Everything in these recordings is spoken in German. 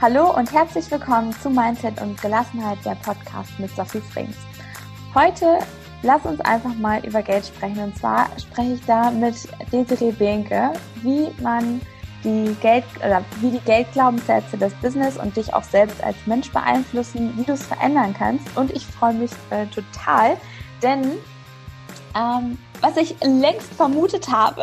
Hallo und herzlich willkommen zu Mindset und Gelassenheit, der Podcast mit Sophie Frings. Heute lass uns einfach mal über Geld sprechen. Und zwar spreche ich da mit Desiree Behnke, wie man die Geld oder wie die Geldglaubenssätze des Business und dich auch selbst als Mensch beeinflussen, wie du es verändern kannst. Und ich freue mich äh, total, denn ähm, was ich längst vermutet habe,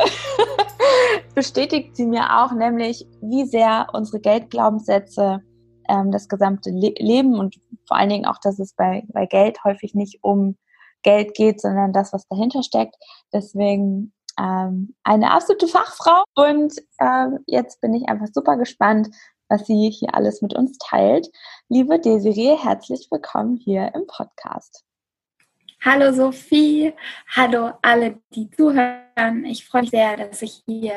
bestätigt sie mir auch, nämlich wie sehr unsere Geldglaubenssätze ähm, das gesamte Le Leben und vor allen Dingen auch, dass es bei, bei Geld häufig nicht um Geld geht, sondern das, was dahinter steckt. Deswegen ähm, eine absolute Fachfrau und ähm, jetzt bin ich einfach super gespannt, was sie hier alles mit uns teilt. Liebe Desiree, herzlich willkommen hier im Podcast. Hallo Sophie, hallo alle, die zuhören. Ich freue mich sehr, dass ich hier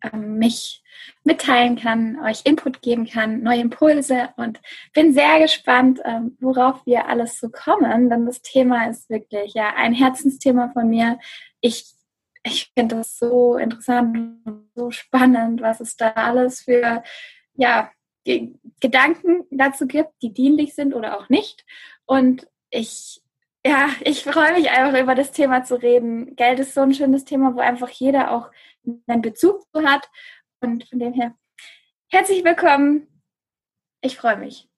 ähm, mich mitteilen kann, euch Input geben kann, neue Impulse und bin sehr gespannt, ähm, worauf wir alles so kommen, denn das Thema ist wirklich ja ein Herzensthema von mir. Ich, ich finde das so interessant und so spannend, was es da alles für ja, Gedanken dazu gibt, die dienlich sind oder auch nicht. Und ich ja, ich freue mich einfach über das Thema zu reden. Geld ist so ein schönes Thema, wo einfach jeder auch einen Bezug zu hat. Und von dem her, herzlich willkommen. Ich freue mich.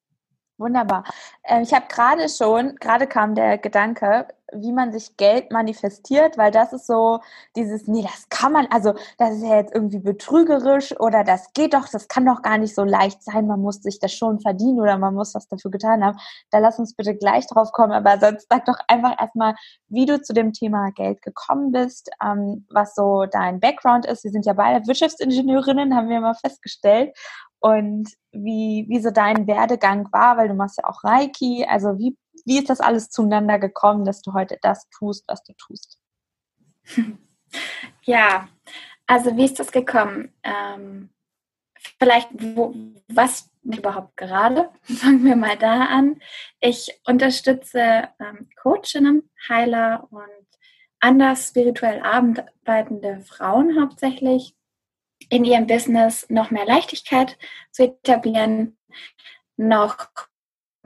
Wunderbar. Ähm, ich habe gerade schon, gerade kam der Gedanke, wie man sich Geld manifestiert, weil das ist so dieses, nee, das kann man, also das ist ja jetzt irgendwie betrügerisch oder das geht doch, das kann doch gar nicht so leicht sein, man muss sich das schon verdienen oder man muss was dafür getan haben. Da lass uns bitte gleich drauf kommen, aber sonst sag doch einfach erstmal, wie du zu dem Thema Geld gekommen bist, ähm, was so dein Background ist. Wir sind ja beide Wirtschaftsingenieurinnen, haben wir mal festgestellt und wie, wie so dein Werdegang war, weil du machst ja auch Reiki. Also wie, wie ist das alles zueinander gekommen, dass du heute das tust, was du tust? Ja, also wie ist das gekommen? Ähm, vielleicht, wo, was überhaupt gerade? Fangen wir mal da an. Ich unterstütze ähm, Coachinnen, Heiler und anders spirituell arbeitende Frauen hauptsächlich in ihrem Business noch mehr Leichtigkeit zu etablieren, noch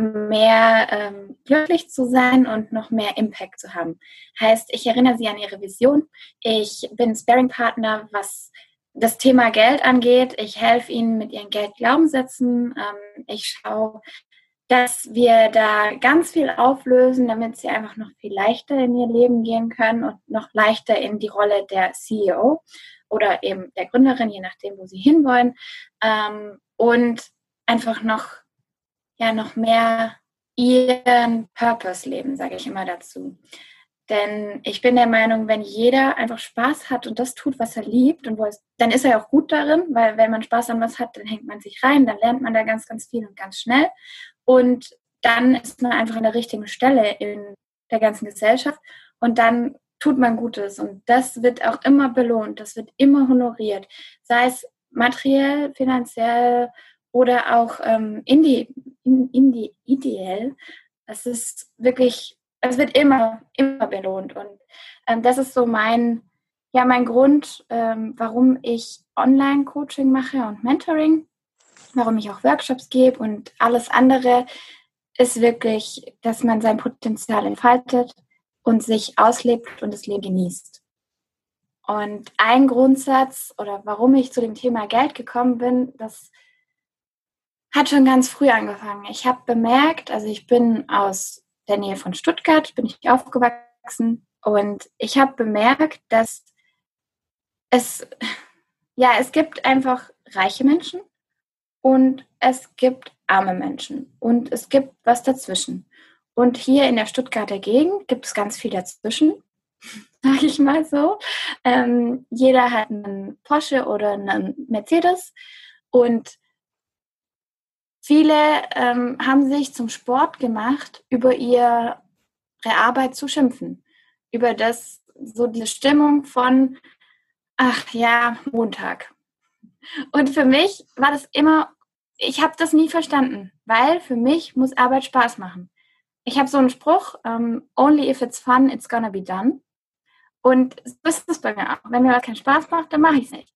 mehr ähm, glücklich zu sein und noch mehr Impact zu haben. Heißt, ich erinnere Sie an Ihre Vision. Ich bin Sparing-Partner, was das Thema Geld angeht. Ich helfe Ihnen mit Ihren Geldglaubenssätzen. Ähm, ich schaue, dass wir da ganz viel auflösen, damit Sie einfach noch viel leichter in Ihr Leben gehen können und noch leichter in die Rolle der CEO oder eben der Gründerin, je nachdem, wo sie hinwollen. Ähm, und einfach noch, ja, noch mehr ihren Purpose leben, sage ich immer dazu. Denn ich bin der Meinung, wenn jeder einfach Spaß hat und das tut, was er liebt, und es, dann ist er auch gut darin, weil wenn man Spaß an was hat, dann hängt man sich rein, dann lernt man da ganz, ganz viel und ganz schnell. Und dann ist man einfach an der richtigen Stelle in der ganzen Gesellschaft. Und dann tut man Gutes und das wird auch immer belohnt, das wird immer honoriert, sei es materiell, finanziell oder auch ähm, indi, indi, ideell. Es ist wirklich, es wird immer, immer belohnt und ähm, das ist so mein, ja, mein Grund, ähm, warum ich Online-Coaching mache und Mentoring, warum ich auch Workshops gebe und alles andere ist wirklich, dass man sein Potenzial entfaltet und sich auslebt und das Leben genießt. Und ein Grundsatz oder warum ich zu dem Thema Geld gekommen bin, das hat schon ganz früh angefangen. Ich habe bemerkt, also ich bin aus der Nähe von Stuttgart, bin ich aufgewachsen und ich habe bemerkt, dass es ja, es gibt einfach reiche Menschen und es gibt arme Menschen und es gibt was dazwischen. Und hier in der Stuttgarter Gegend gibt es ganz viel dazwischen, sage ich mal so. Ähm, jeder hat einen Porsche oder einen Mercedes und viele ähm, haben sich zum Sport gemacht, über ihre Arbeit zu schimpfen. Über das, so diese Stimmung von, ach ja, Montag. Und für mich war das immer, ich habe das nie verstanden, weil für mich muss Arbeit Spaß machen ich habe so einen Spruch, um, ähm, only if it's fun, it's gonna be done. Und so ist es bei mir auch. Wenn mir was keinen Spaß macht, dann mache ich es nicht.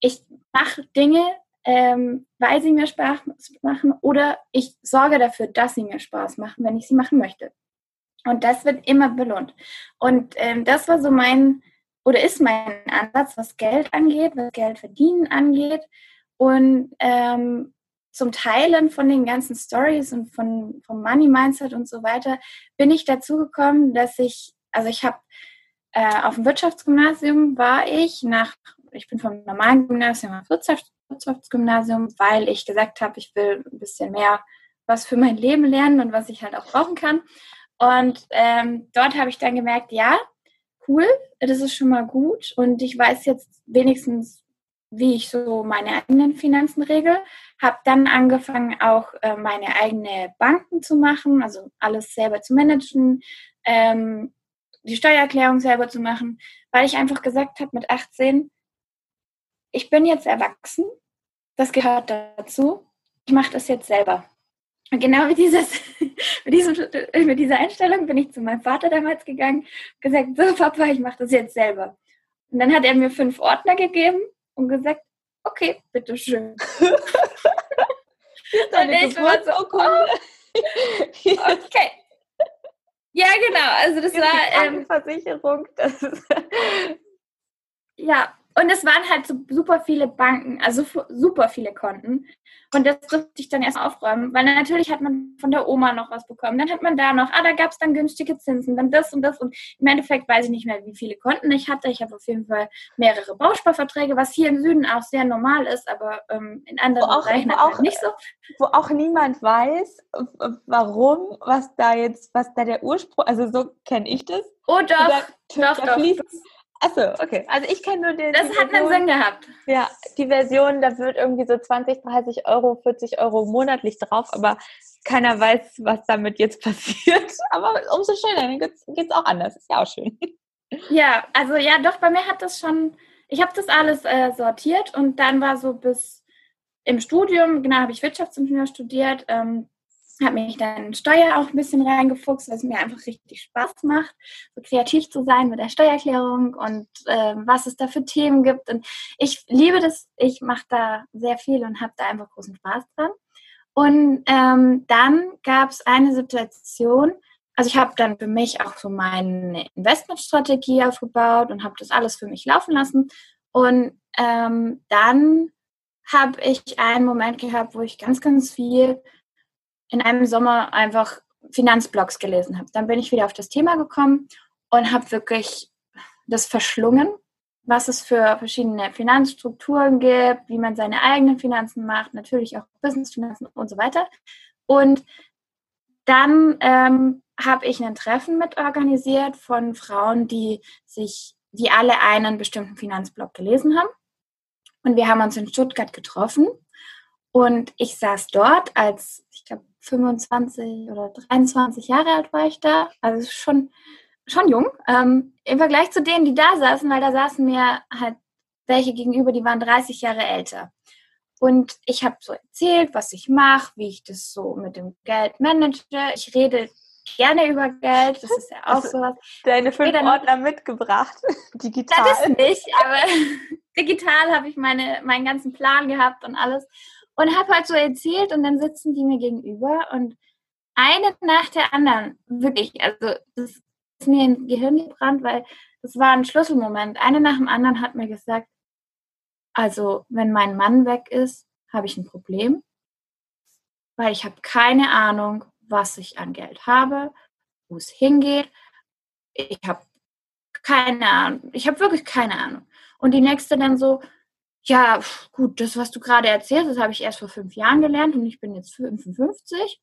Ich mache Dinge, ähm, weil sie mir Spaß machen oder ich sorge dafür, dass sie mir Spaß machen, wenn ich sie machen möchte. Und das wird immer belohnt. Und ähm, das war so mein oder ist mein Ansatz, was Geld angeht, was Geld verdienen angeht. Und ähm, zum Teilen von den ganzen Stories und von, vom Money Mindset und so weiter bin ich dazu gekommen, dass ich, also ich habe äh, auf dem Wirtschaftsgymnasium war ich nach, ich bin vom normalen Gymnasium auf Wirtschaftsgymnasium, weil ich gesagt habe, ich will ein bisschen mehr was für mein Leben lernen und was ich halt auch brauchen kann. Und ähm, dort habe ich dann gemerkt, ja, cool, das ist schon mal gut und ich weiß jetzt wenigstens, wie ich so meine eigenen Finanzen regel. Habe dann angefangen, auch äh, meine eigene Banken zu machen, also alles selber zu managen, ähm, die Steuererklärung selber zu machen, weil ich einfach gesagt habe mit 18, ich bin jetzt erwachsen, das gehört dazu, ich mache das jetzt selber. Und genau mit, dieses, mit, diesem, mit dieser Einstellung bin ich zu meinem Vater damals gegangen, gesagt, so Papa, ich mache das jetzt selber. Und dann hat er mir fünf Ordner gegeben und gesagt, okay, bitteschön. und ich war so, oh, okay. Ja, genau. Also das war ähm, Versicherung. Das ist ja, und es waren halt so super viele Banken, also super viele Konten. Und das durfte ich dann erst aufräumen, weil natürlich hat man von der Oma noch was bekommen. Dann hat man da noch, ah, da gab es dann günstige Zinsen, dann das und das. Und im Endeffekt weiß ich nicht mehr, wie viele Konten ich hatte. Ich habe auf jeden Fall mehrere Bausparverträge, was hier im Süden auch sehr normal ist, aber ähm, in anderen wo Bereichen auch, halt nicht so. Wo auch niemand weiß, warum, was da jetzt, was da der Ursprung, also so kenne ich das. Oh doch, da, doch, da doch. Achso, okay. Also ich kenne nur den. Das hat einen Sinn gehabt. Ja, die Version, da wird irgendwie so 20, 30 Euro, 40 Euro monatlich drauf, aber keiner weiß, was damit jetzt passiert. Aber umso schöner, dann geht es auch anders. Ist ja auch schön. Ja, also ja, doch, bei mir hat das schon, ich habe das alles äh, sortiert und dann war so bis im Studium, genau, habe ich Wirtschaftsingenieur studiert, ähm, habe mich dann in Steuer auch ein bisschen reingefuchst, weil es mir einfach richtig Spaß macht, so kreativ zu sein mit der Steuererklärung und äh, was es da für Themen gibt. Und ich liebe das, ich mache da sehr viel und habe da einfach großen Spaß dran. Und ähm, dann gab es eine Situation, also ich habe dann für mich auch so meine Investmentstrategie aufgebaut und habe das alles für mich laufen lassen. Und ähm, dann habe ich einen Moment gehabt, wo ich ganz, ganz viel in einem Sommer einfach Finanzblogs gelesen habe. Dann bin ich wieder auf das Thema gekommen und habe wirklich das verschlungen, was es für verschiedene Finanzstrukturen gibt, wie man seine eigenen Finanzen macht, natürlich auch Businessfinanzen und so weiter. Und dann ähm, habe ich ein Treffen mit organisiert von Frauen, die sich, die alle einen bestimmten Finanzblog gelesen haben. Und wir haben uns in Stuttgart getroffen. Und ich saß dort als, ich glaube, 25 oder 23 Jahre alt war ich da. Also schon, schon jung. Ähm, Im Vergleich zu denen, die da saßen, weil da saßen mir halt welche gegenüber, die waren 30 Jahre älter. Und ich habe so erzählt, was ich mache, wie ich das so mit dem Geld manage. Ich rede gerne über Geld. Das ist ja auch so was. Deine fünf Ordner mitgebracht, digital. Das ist nicht, aber digital habe ich meine, meinen ganzen Plan gehabt und alles und habe halt so erzählt und dann sitzen die mir gegenüber und eine nach der anderen, wirklich, also das ist mir ins Gehirn gebrannt, weil das war ein Schlüsselmoment. Eine nach dem anderen hat mir gesagt, also wenn mein Mann weg ist, habe ich ein Problem, weil ich habe keine Ahnung, was ich an Geld habe, wo es hingeht. Ich habe keine Ahnung. Ich habe wirklich keine Ahnung. Und die nächste dann so, ja, gut, das, was du gerade erzählst, das habe ich erst vor fünf Jahren gelernt und ich bin jetzt 55.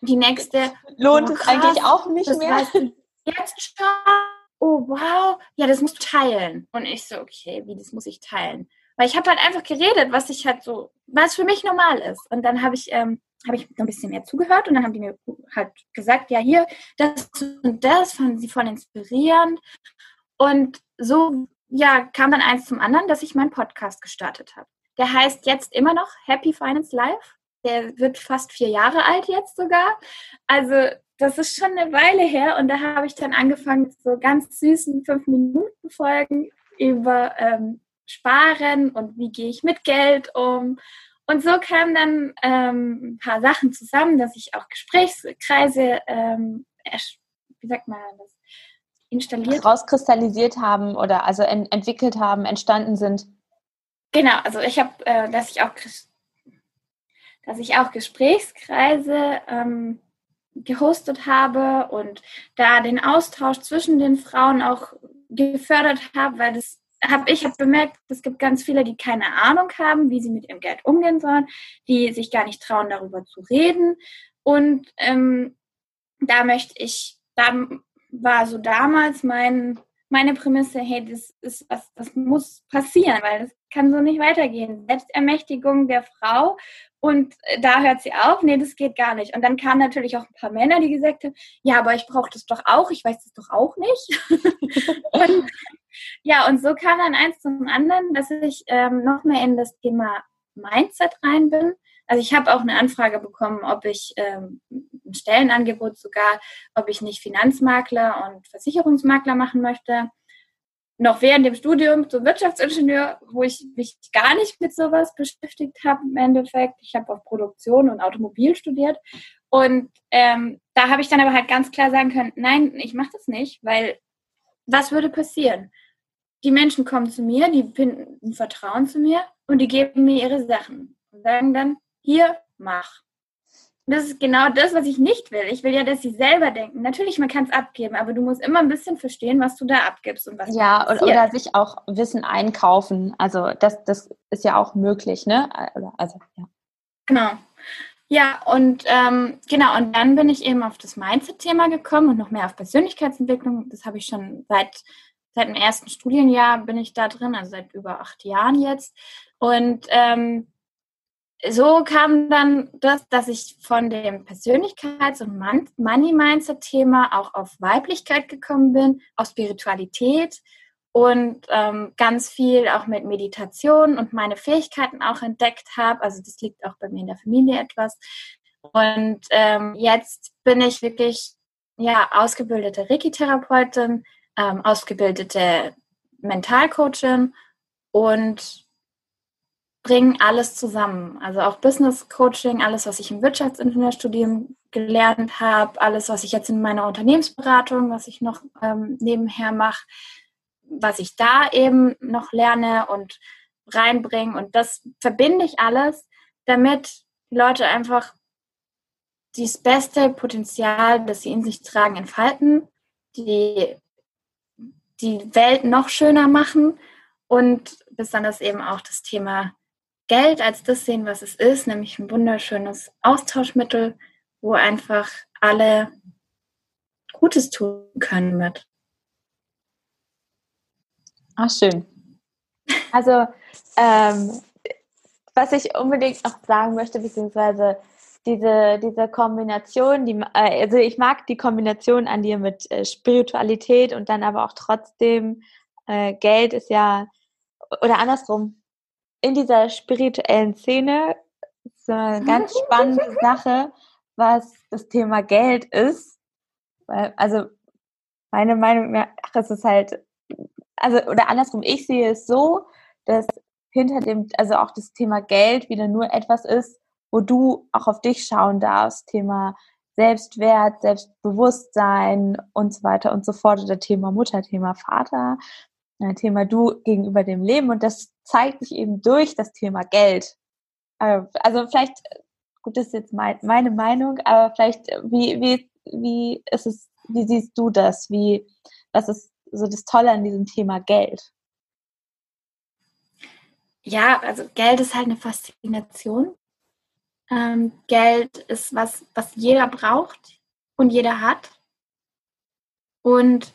Die nächste. Lohnt oh, es eigentlich auch nicht das mehr? Weißt du jetzt schon. Oh, wow. Ja, das musst du teilen. Und ich so, okay, wie, das muss ich teilen? Weil ich habe halt einfach geredet, was ich halt so, was für mich normal ist. Und dann habe ich, ähm, habe ich ein bisschen mehr zugehört und dann haben die mir halt gesagt, ja, hier, das und das fanden sie voll inspirierend. Und so ja, kam dann eins zum anderen, dass ich meinen Podcast gestartet habe. Der heißt jetzt immer noch Happy Finance Life. Der wird fast vier Jahre alt jetzt sogar. Also das ist schon eine Weile her und da habe ich dann angefangen, so ganz süßen fünf Minuten Folgen über ähm, sparen und wie gehe ich mit Geld um. Und so kamen dann ähm, ein paar Sachen zusammen, dass ich auch Gesprächskreise, ähm, wie sagt man das, installiert. Rauskristallisiert haben oder also en entwickelt haben, entstanden sind. Genau, also ich habe, äh, dass ich auch dass ich auch Gesprächskreise ähm, gehostet habe und da den Austausch zwischen den Frauen auch gefördert habe, weil das habe ich hab bemerkt, es gibt ganz viele, die keine Ahnung haben, wie sie mit ihrem Geld umgehen sollen, die sich gar nicht trauen, darüber zu reden. Und ähm, da möchte ich, da war so damals mein, meine Prämisse, hey, das ist was, das muss passieren, weil das kann so nicht weitergehen. Selbstermächtigung der Frau und da hört sie auf, nee, das geht gar nicht. Und dann kamen natürlich auch ein paar Männer, die gesagt haben, ja, aber ich brauche das doch auch, ich weiß das doch auch nicht. und, ja, und so kam dann eins zum anderen, dass ich ähm, noch mehr in das Thema Mindset rein bin. Also ich habe auch eine Anfrage bekommen, ob ich ähm, ein Stellenangebot sogar, ob ich nicht Finanzmakler und Versicherungsmakler machen möchte. Noch während dem Studium zum Wirtschaftsingenieur, wo ich mich gar nicht mit sowas beschäftigt habe im Endeffekt. Ich habe auch Produktion und Automobil studiert. Und ähm, da habe ich dann aber halt ganz klar sagen können, nein, ich mache das nicht, weil was würde passieren? Die Menschen kommen zu mir, die finden Vertrauen zu mir und die geben mir ihre Sachen und sagen dann, hier, mach. Das ist genau das, was ich nicht will. Ich will ja, dass sie selber denken. Natürlich, man kann es abgeben, aber du musst immer ein bisschen verstehen, was du da abgibst und was Ja, oder, oder sich auch Wissen einkaufen. Also das, das ist ja auch möglich, ne? Also, ja. Genau. Ja, und ähm, genau, und dann bin ich eben auf das Mindset-Thema gekommen und noch mehr auf Persönlichkeitsentwicklung. Das habe ich schon seit, seit dem ersten Studienjahr bin ich da drin, also seit über acht Jahren jetzt. Und ähm, so kam dann das, dass ich von dem Persönlichkeits- und Money-Mindset-Thema auch auf Weiblichkeit gekommen bin, auf Spiritualität und ähm, ganz viel auch mit Meditation und meine Fähigkeiten auch entdeckt habe. Also das liegt auch bei mir in der Familie etwas. Und ähm, jetzt bin ich wirklich ja ausgebildete Reiki-Therapeutin, ähm, ausgebildete Mentalcoachin und bringen alles zusammen. Also auch Business Coaching, alles, was ich im Wirtschaftsingenieurstudium gelernt habe, alles, was ich jetzt in meiner Unternehmensberatung, was ich noch ähm, nebenher mache, was ich da eben noch lerne und reinbringe. Und das verbinde ich alles, damit die Leute einfach das beste Potenzial, das sie in sich tragen, entfalten, die die Welt noch schöner machen und besonders eben auch das Thema Geld als das sehen, was es ist, nämlich ein wunderschönes Austauschmittel, wo einfach alle Gutes tun können mit. Ach, schön. Also, ähm, was ich unbedingt noch sagen möchte, beziehungsweise diese, diese Kombination, die, äh, also ich mag die Kombination an dir mit äh, Spiritualität und dann aber auch trotzdem äh, Geld ist ja, oder andersrum, in dieser spirituellen Szene so eine ganz spannende Sache, was das Thema Geld ist. Also meine Meinung, ach, es ist halt, also oder andersrum, ich sehe es so, dass hinter dem, also auch das Thema Geld wieder nur etwas ist, wo du auch auf dich schauen darfst, Thema Selbstwert, Selbstbewusstsein und so weiter und so fort, oder Thema Mutter, Thema Vater, Thema Du gegenüber dem Leben. Und das zeigt sich eben durch das Thema Geld. Äh, also vielleicht, gut, das ist jetzt mein, meine Meinung, aber vielleicht, äh, wie, wie, wie ist es, wie siehst du das? Wie, was ist so das Tolle an diesem Thema Geld? Ja, also Geld ist halt eine Faszination. Ähm, Geld ist was, was jeder braucht und jeder hat. Und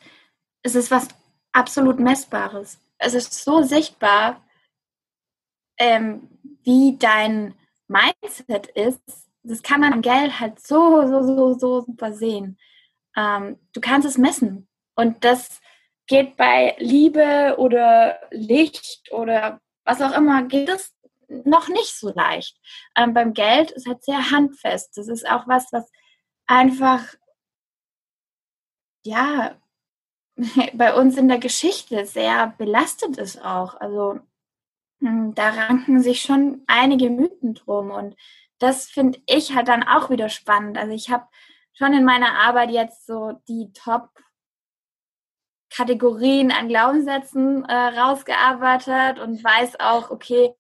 es ist was absolut Messbares. Es ist so sichtbar, ähm, wie dein Mindset ist. Das kann man am Geld halt so, so, so, so super sehen. Ähm, du kannst es messen. Und das geht bei Liebe oder Licht oder was auch immer, geht es noch nicht so leicht. Ähm, beim Geld ist halt sehr handfest. Das ist auch was, was einfach, ja, bei uns in der Geschichte sehr belastet ist auch. Also da ranken sich schon einige Mythen drum und das finde ich halt dann auch wieder spannend. Also ich habe schon in meiner Arbeit jetzt so die Top Kategorien an Glaubenssätzen äh, rausgearbeitet und weiß auch, okay,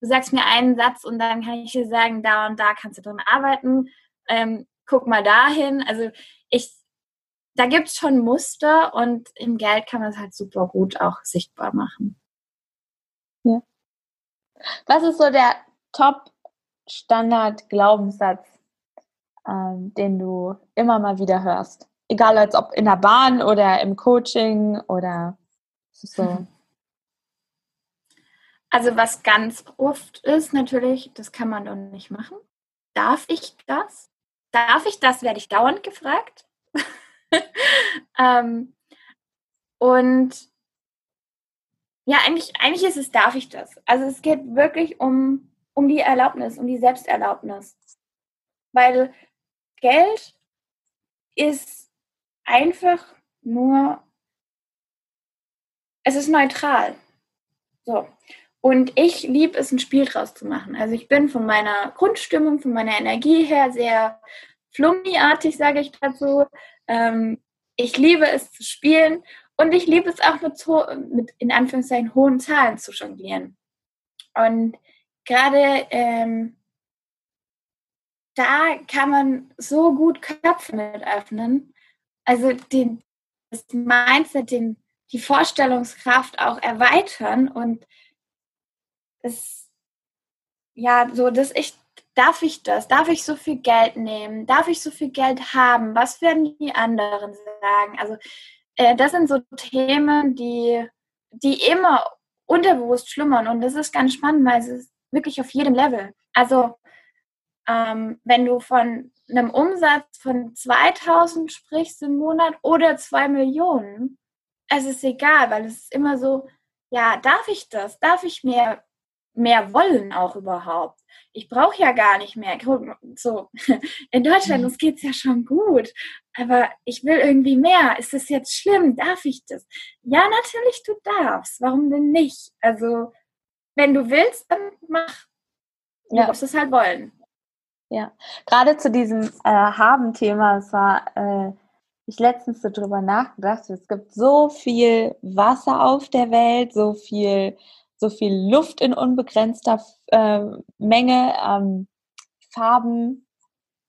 du sagst mir einen Satz und dann kann ich dir sagen, da und da kannst du drin arbeiten. Ähm, guck mal dahin. Also ich, da gibt es schon Muster und im Geld kann man es halt super gut auch sichtbar machen. Was ist so der Top-Standard-Glaubenssatz, ähm, den du immer mal wieder hörst? Egal, als ob in der Bahn oder im Coaching oder so. Also was ganz oft ist natürlich, das kann man doch nicht machen. Darf ich das? Darf ich das? Werde ich dauernd gefragt. ähm, und ja, eigentlich, eigentlich ist es, darf ich das? Also es geht wirklich um, um die Erlaubnis, um die Selbsterlaubnis. Weil Geld ist einfach nur, es ist neutral. So. Und ich liebe es, ein Spiel draus zu machen. Also ich bin von meiner Grundstimmung, von meiner Energie her sehr flummiartig, sage ich dazu. Ähm, ich liebe es zu spielen und ich liebe es auch mit, mit in Anführungszeichen hohen Zahlen zu jonglieren. Und gerade ähm, da kann man so gut Köpfe mit öffnen. Also den, das Mindset, den, die Vorstellungskraft auch erweitern und es, ja, so, dass ich, darf ich das? Darf ich so viel Geld nehmen? Darf ich so viel Geld haben? Was werden die anderen sagen? Also, äh, das sind so Themen, die, die immer unterbewusst schlummern und das ist ganz spannend, weil es ist wirklich auf jedem Level. Also, ähm, wenn du von einem Umsatz von 2000 sprichst im Monat oder 2 Millionen, es ist egal, weil es ist immer so, ja, darf ich das? Darf ich mehr mehr wollen auch überhaupt. Ich brauche ja gar nicht mehr. So, in Deutschland, mhm. uns geht es ja schon gut. Aber ich will irgendwie mehr. Ist das jetzt schlimm? Darf ich das? Ja, natürlich, du darfst. Warum denn nicht? Also, wenn du willst, dann mach. Du ja. musst es halt wollen. Ja, gerade zu diesem äh, Haben-Thema, es war, äh, ich letztens so drüber nachgedacht, es gibt so viel Wasser auf der Welt, so viel so viel Luft in unbegrenzter äh, Menge, ähm, Farben.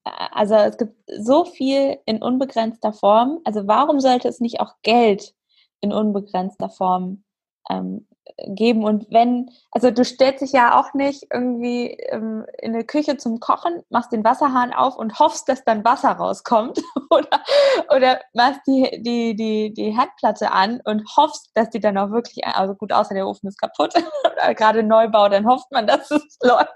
Äh, also es gibt so viel in unbegrenzter Form. Also warum sollte es nicht auch Geld in unbegrenzter Form ähm, geben. Und wenn, also du stellst dich ja auch nicht irgendwie ähm, in eine Küche zum Kochen, machst den Wasserhahn auf und hoffst, dass dann Wasser rauskommt. oder, oder machst die, die, die, die Herdplatte an und hoffst, dass die dann auch wirklich, also gut, außer der Ofen ist kaputt oder gerade Neubau, dann hofft man, dass es läuft.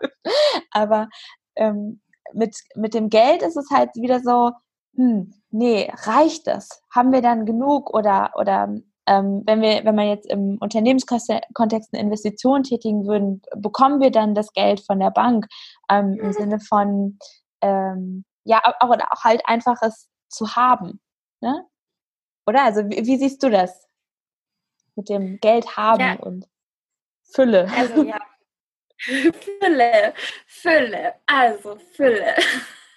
Aber ähm, mit, mit dem Geld ist es halt wieder so, hm, nee, reicht das? Haben wir dann genug oder, oder ähm, wenn wir, wenn man jetzt im Unternehmenskontext eine Investition tätigen würden, bekommen wir dann das Geld von der Bank ähm, im mhm. Sinne von ähm, ja auch, auch halt einfaches zu haben, ne? Oder? Also wie, wie siehst du das mit dem Geld haben ja. und Fülle? Also ja. Fülle, Fülle, also Fülle.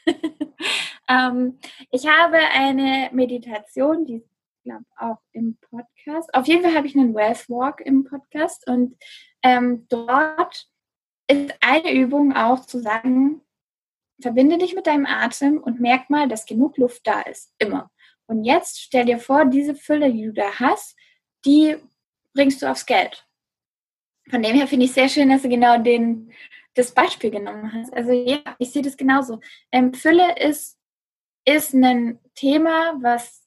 ähm, ich habe eine Meditation, die glaube auch im Podcast. Auf jeden Fall habe ich einen Wealth Walk im Podcast und ähm, dort ist eine Übung auch zu sagen, verbinde dich mit deinem Atem und merk mal, dass genug Luft da ist. Immer. Und jetzt stell dir vor, diese Fülle, die du da hast, die bringst du aufs Geld. Von dem her finde ich sehr schön, dass du genau den, das Beispiel genommen hast. Also ja, ich sehe das genauso. Ähm, Fülle ist, ist ein Thema, was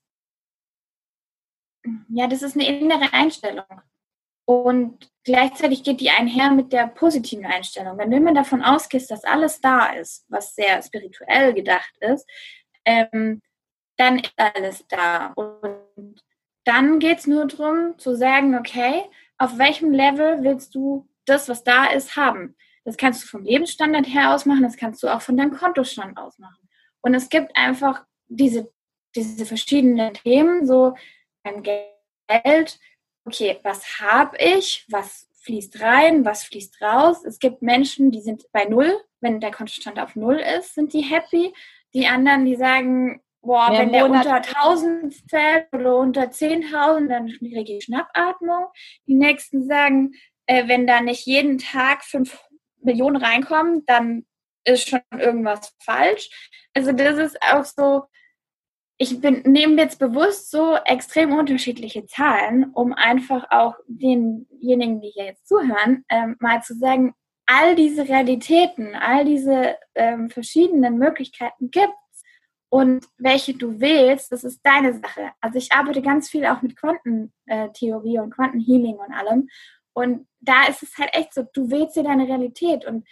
ja, das ist eine innere Einstellung. Und gleichzeitig geht die einher mit der positiven Einstellung. Wenn du immer davon ausgehst, dass alles da ist, was sehr spirituell gedacht ist, ähm, dann ist alles da. Und dann geht es nur darum zu sagen, okay, auf welchem Level willst du das, was da ist, haben? Das kannst du vom Lebensstandard her ausmachen, das kannst du auch von deinem Kontostand ausmachen. Und es gibt einfach diese, diese verschiedenen Themen, so beim Geld, okay, was habe ich, was fließt rein, was fließt raus. Es gibt Menschen, die sind bei Null. Wenn der Kontostand auf Null ist, sind die happy. Die anderen, die sagen, boah, Mehr wenn der unter 1000 fällt oder unter 10.000, dann kriege ich Schnappatmung. Die nächsten sagen, äh, wenn da nicht jeden Tag 5 Millionen reinkommen, dann ist schon irgendwas falsch. Also das ist auch so, ich bin, nehme jetzt bewusst so extrem unterschiedliche Zahlen, um einfach auch denjenigen, die hier jetzt zuhören, ähm, mal zu sagen, all diese Realitäten, all diese ähm, verschiedenen Möglichkeiten gibt und welche du wählst, das ist deine Sache. Also ich arbeite ganz viel auch mit Quantentheorie und Quantenhealing und allem. Und da ist es halt echt so, du wählst dir deine Realität und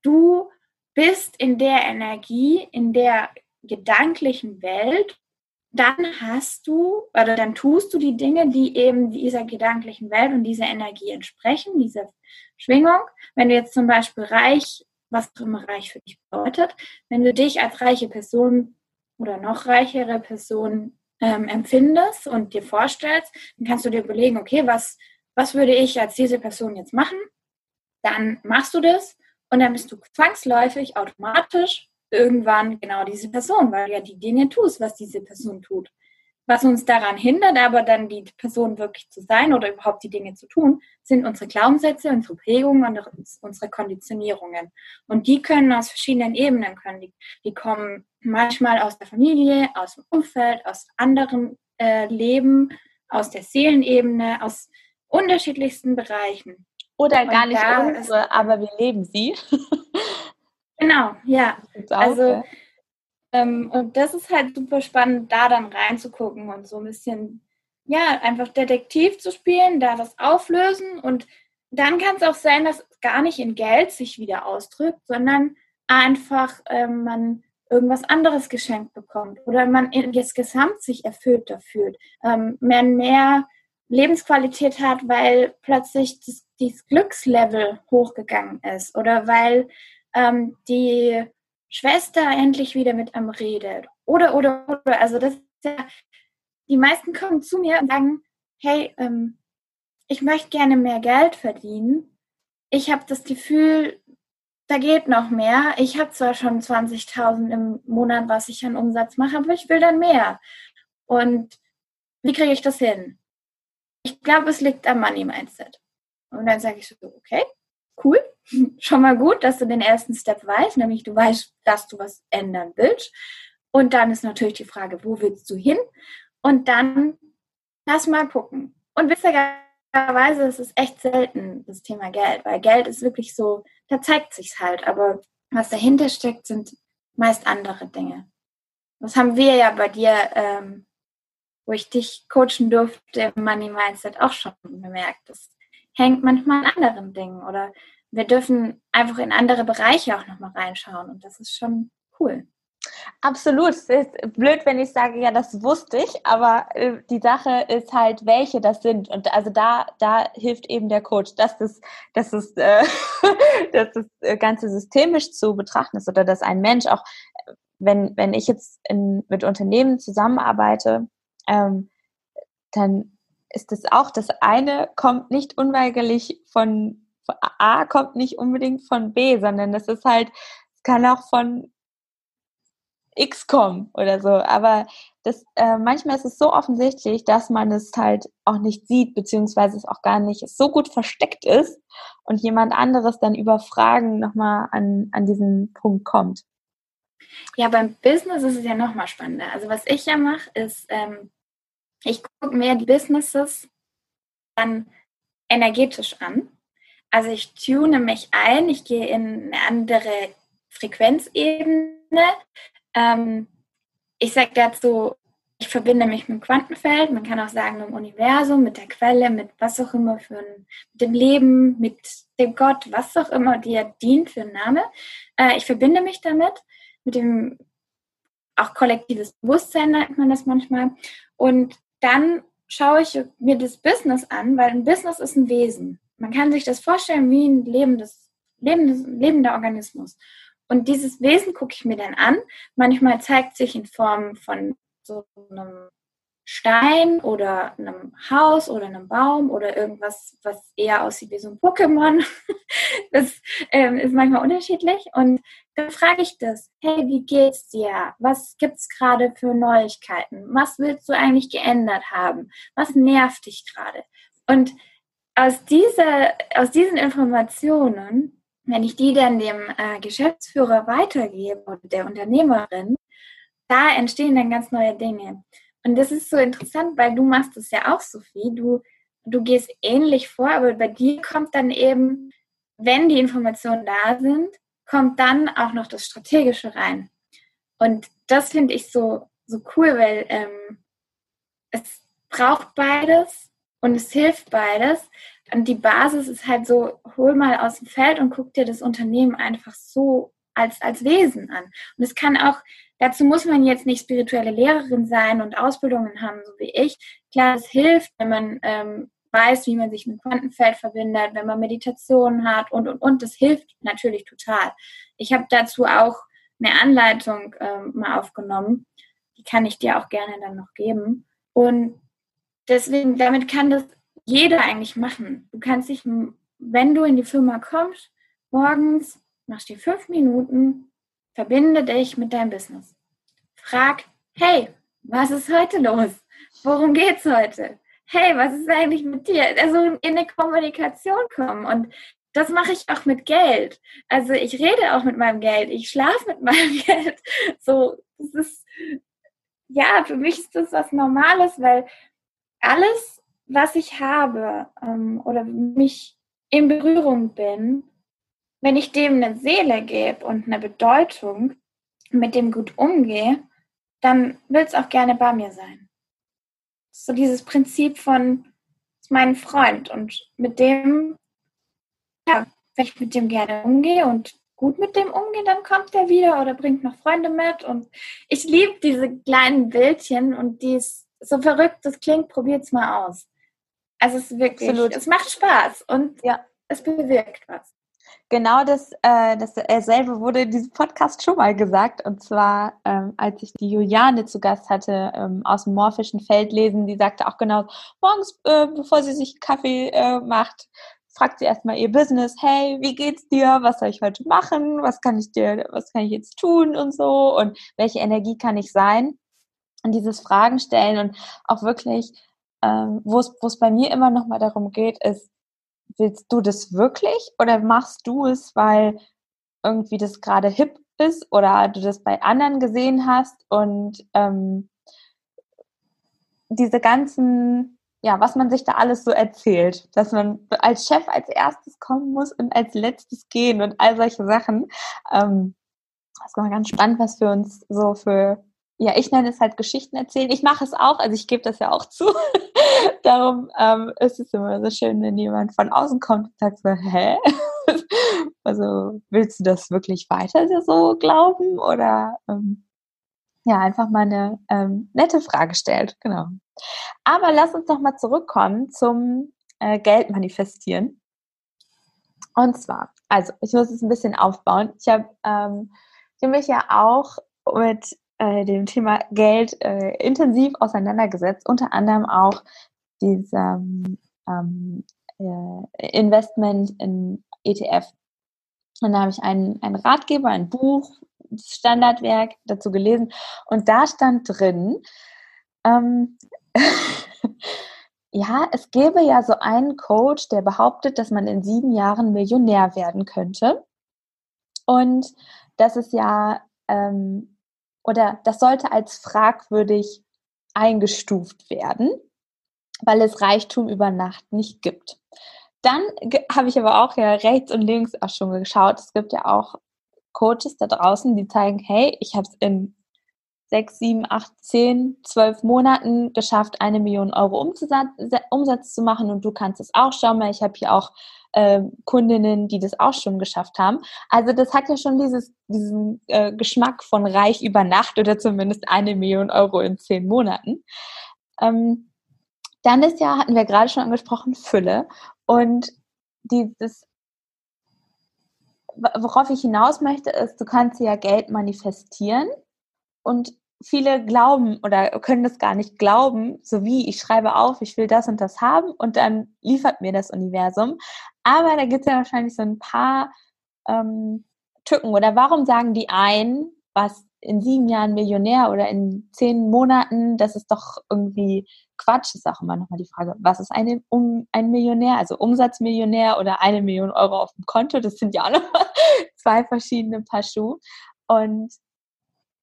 du bist in der Energie, in der gedanklichen Welt, dann hast du oder dann tust du die Dinge, die eben dieser gedanklichen Welt und dieser Energie entsprechen, dieser Schwingung. Wenn du jetzt zum Beispiel reich, was immer reich für dich bedeutet, wenn du dich als reiche Person oder noch reichere Person ähm, empfindest und dir vorstellst, dann kannst du dir überlegen, okay, was, was würde ich als diese Person jetzt machen? Dann machst du das und dann bist du zwangsläufig automatisch irgendwann genau diese Person, weil ja die Dinge tust, was diese Person tut. Was uns daran hindert, aber dann die Person wirklich zu sein oder überhaupt die Dinge zu tun, sind unsere Glaubenssätze, unsere Prägungen und unsere Konditionierungen. Und die können aus verschiedenen Ebenen können. Die, die kommen manchmal aus der Familie, aus dem Umfeld, aus anderen äh, Leben, aus der Seelenebene, aus unterschiedlichsten Bereichen. Oder gar nicht unsere, aber wir leben sie. genau, ja. Also ähm, und das ist halt super spannend, da dann reinzugucken und so ein bisschen, ja, einfach Detektiv zu spielen, da was auflösen und dann kann es auch sein, dass es gar nicht in Geld sich wieder ausdrückt, sondern einfach ähm, man irgendwas anderes geschenkt bekommt oder man insgesamt sich erfüllter fühlt, ähm, mehr, mehr Lebensqualität hat, weil plötzlich das, dieses Glückslevel hochgegangen ist oder weil ähm, die Schwester endlich wieder mit am redet. Oder, oder, oder. Also das ja, die meisten kommen zu mir und sagen, hey, ähm, ich möchte gerne mehr Geld verdienen. Ich habe das Gefühl, da geht noch mehr. Ich habe zwar schon 20.000 im Monat, was ich an Umsatz mache, aber ich will dann mehr. Und wie kriege ich das hin? Ich glaube, es liegt am Money Mindset. Und dann sage ich so, okay, cool, schon mal gut, dass du den ersten Step weißt, nämlich du weißt, dass du was ändern willst. Und dann ist natürlich die Frage, wo willst du hin? Und dann lass mal gucken. Und witzigerweise ist es echt selten, das Thema Geld, weil Geld ist wirklich so, da zeigt sich's halt. Aber was dahinter steckt, sind meist andere Dinge. Das haben wir ja bei dir, ähm, wo ich dich coachen durfte im Money Mindset auch schon bemerkt. Das hängt manchmal an anderen Dingen oder wir dürfen einfach in andere Bereiche auch nochmal reinschauen und das ist schon cool. Absolut. Es ist blöd, wenn ich sage, ja, das wusste ich, aber äh, die Sache ist halt, welche das sind. Und also da, da hilft eben der Coach, dass das, dass das, äh, dass das äh, Ganze systemisch zu betrachten ist oder dass ein Mensch auch, wenn, wenn ich jetzt in, mit Unternehmen zusammenarbeite, ähm, dann ist es auch, das eine kommt nicht unweigerlich von, A, kommt nicht unbedingt von B, sondern das ist halt, es kann auch von X kommen oder so. Aber das, äh, manchmal ist es so offensichtlich, dass man es halt auch nicht sieht, beziehungsweise es auch gar nicht so gut versteckt ist und jemand anderes dann über Fragen nochmal an, an diesen Punkt kommt. Ja, beim Business ist es ja nochmal spannender. Also was ich ja mache, ist, ähm, ich gucke mir die Businesses dann energetisch an. Also ich tune mich ein, ich gehe in eine andere Frequenzebene. Ähm, ich sage dazu, ich verbinde mich mit dem Quantenfeld, man kann auch sagen mit dem Universum, mit der Quelle, mit was auch immer für ein, mit dem Leben, mit dem Gott, was auch immer dir dient für einen Name. Äh, ich verbinde mich damit, mit dem auch kollektives Bewusstsein nennt man das manchmal. Und dann schaue ich mir das Business an, weil ein Business ist ein Wesen. Man kann sich das vorstellen wie ein lebendes, lebendes, lebender Organismus. Und dieses Wesen gucke ich mir dann an. Manchmal zeigt sich in Form von so einem Stein oder einem Haus oder einem Baum oder irgendwas, was eher aussieht wie so ein Pokémon. Das ähm, ist manchmal unterschiedlich. Und dann frage ich das, hey, wie geht's dir? Was gibt's gerade für Neuigkeiten? Was willst du eigentlich geändert haben? Was nervt dich gerade? Und aus, dieser, aus diesen Informationen, wenn ich die dann dem äh, Geschäftsführer weitergebe oder der Unternehmerin, da entstehen dann ganz neue Dinge. Und das ist so interessant, weil du machst es ja auch, Sophie. Du, du gehst ähnlich vor, aber bei dir kommt dann eben, wenn die Informationen da sind, kommt dann auch noch das Strategische rein. Und das finde ich so, so cool, weil ähm, es braucht beides und es hilft beides. Und die Basis ist halt so, hol mal aus dem Feld und guck dir das Unternehmen einfach so als, als Wesen an. Und es kann auch, dazu muss man jetzt nicht spirituelle Lehrerin sein und Ausbildungen haben, so wie ich. Klar, es hilft, wenn man ähm, weiß, wie man sich mit Quantenfeld verbindet, wenn man Meditationen hat und, und, und. Das hilft natürlich total. Ich habe dazu auch eine Anleitung ähm, mal aufgenommen. Die kann ich dir auch gerne dann noch geben. Und deswegen, damit kann das jeder eigentlich machen. Du kannst dich, wenn du in die Firma kommst, morgens machst dir fünf Minuten, verbinde dich mit deinem Business. Frag, hey, was ist heute los? Worum geht's heute? Hey, was ist eigentlich mit dir? Also in eine Kommunikation kommen. Und das mache ich auch mit Geld. Also ich rede auch mit meinem Geld. Ich schlafe mit meinem Geld. So, das ist, ja, für mich ist das was Normales, weil alles, was ich habe ähm, oder mich in Berührung bin, wenn ich dem eine Seele gebe und eine Bedeutung, mit dem gut umgehe, dann will es auch gerne bei mir sein. So dieses Prinzip von meinem Freund und mit dem, ja, wenn ich mit dem gerne umgehe und gut mit dem umgehe, dann kommt er wieder oder bringt noch Freunde mit und ich liebe diese kleinen Bildchen und die ist so verrückt, das klingt, probiert's mal aus. Also es ist wirklich, Absolut. es macht Spaß und ja. es bewirkt was. Genau das, äh, dasselbe äh, wurde in diesem Podcast schon mal gesagt. Und zwar, ähm, als ich die Juliane zu Gast hatte ähm, aus dem morphischen Feld lesen, die sagte auch genau, morgens, äh, bevor sie sich Kaffee äh, macht, fragt sie erstmal ihr Business, hey, wie geht's dir? Was soll ich heute machen? Was kann ich dir, was kann ich jetzt tun und so? Und welche Energie kann ich sein? Und dieses Fragen stellen und auch wirklich, ähm, wo es bei mir immer noch mal darum geht, ist, willst du das wirklich oder machst du es, weil irgendwie das gerade hip ist oder du das bei anderen gesehen hast und ähm, diese ganzen, ja, was man sich da alles so erzählt, dass man als Chef als erstes kommen muss und als letztes gehen und all solche Sachen. Ähm, das ist mal ganz spannend, was für uns so für ja, ich nenne es halt Geschichten erzählen. Ich mache es auch, also ich gebe das ja auch zu. Darum ähm, ist es immer so schön, wenn jemand von außen kommt und sagt so, hä? also willst du das wirklich weiter so glauben? Oder ähm, ja, einfach mal eine ähm, nette Frage stellt, genau. Aber lass uns noch mal zurückkommen zum äh, Geld manifestieren. Und zwar, also ich muss es ein bisschen aufbauen. Ich habe ähm, hab mich ja auch mit äh, dem Thema Geld äh, intensiv auseinandergesetzt, unter anderem auch diesem ähm, äh, Investment in ETF. Und da habe ich einen, einen Ratgeber, ein Buch, Standardwerk dazu gelesen und da stand drin, ähm, ja, es gäbe ja so einen Coach, der behauptet, dass man in sieben Jahren Millionär werden könnte. Und das ist ja ähm, oder das sollte als fragwürdig eingestuft werden, weil es Reichtum über Nacht nicht gibt. Dann habe ich aber auch ja rechts und links auch schon geschaut. Es gibt ja auch Coaches da draußen, die zeigen, hey, ich habe es in sechs, sieben, acht, zehn, zwölf Monaten geschafft, eine Million Euro Umsatz, zu machen und du kannst es auch. Schau mal, ich habe hier auch äh, Kundinnen, die das auch schon geschafft haben. Also das hat ja schon dieses, diesen äh, Geschmack von reich über Nacht oder zumindest eine Million Euro in zehn Monaten. Ähm, dann ist ja, hatten wir gerade schon angesprochen, Fülle. Und dieses, worauf ich hinaus möchte, ist, du kannst ja Geld manifestieren und viele glauben oder können das gar nicht glauben, so wie ich schreibe auf, ich will das und das haben und dann liefert mir das Universum. Aber da gibt es ja wahrscheinlich so ein paar ähm, Tücken. Oder warum sagen die einen, was in sieben Jahren Millionär oder in zehn Monaten, das ist doch irgendwie Quatsch. Ist auch immer nochmal die Frage, was ist eine, um, ein Millionär? Also Umsatzmillionär oder eine Million Euro auf dem Konto? Das sind ja auch noch zwei verschiedene Paar Schuhe. Und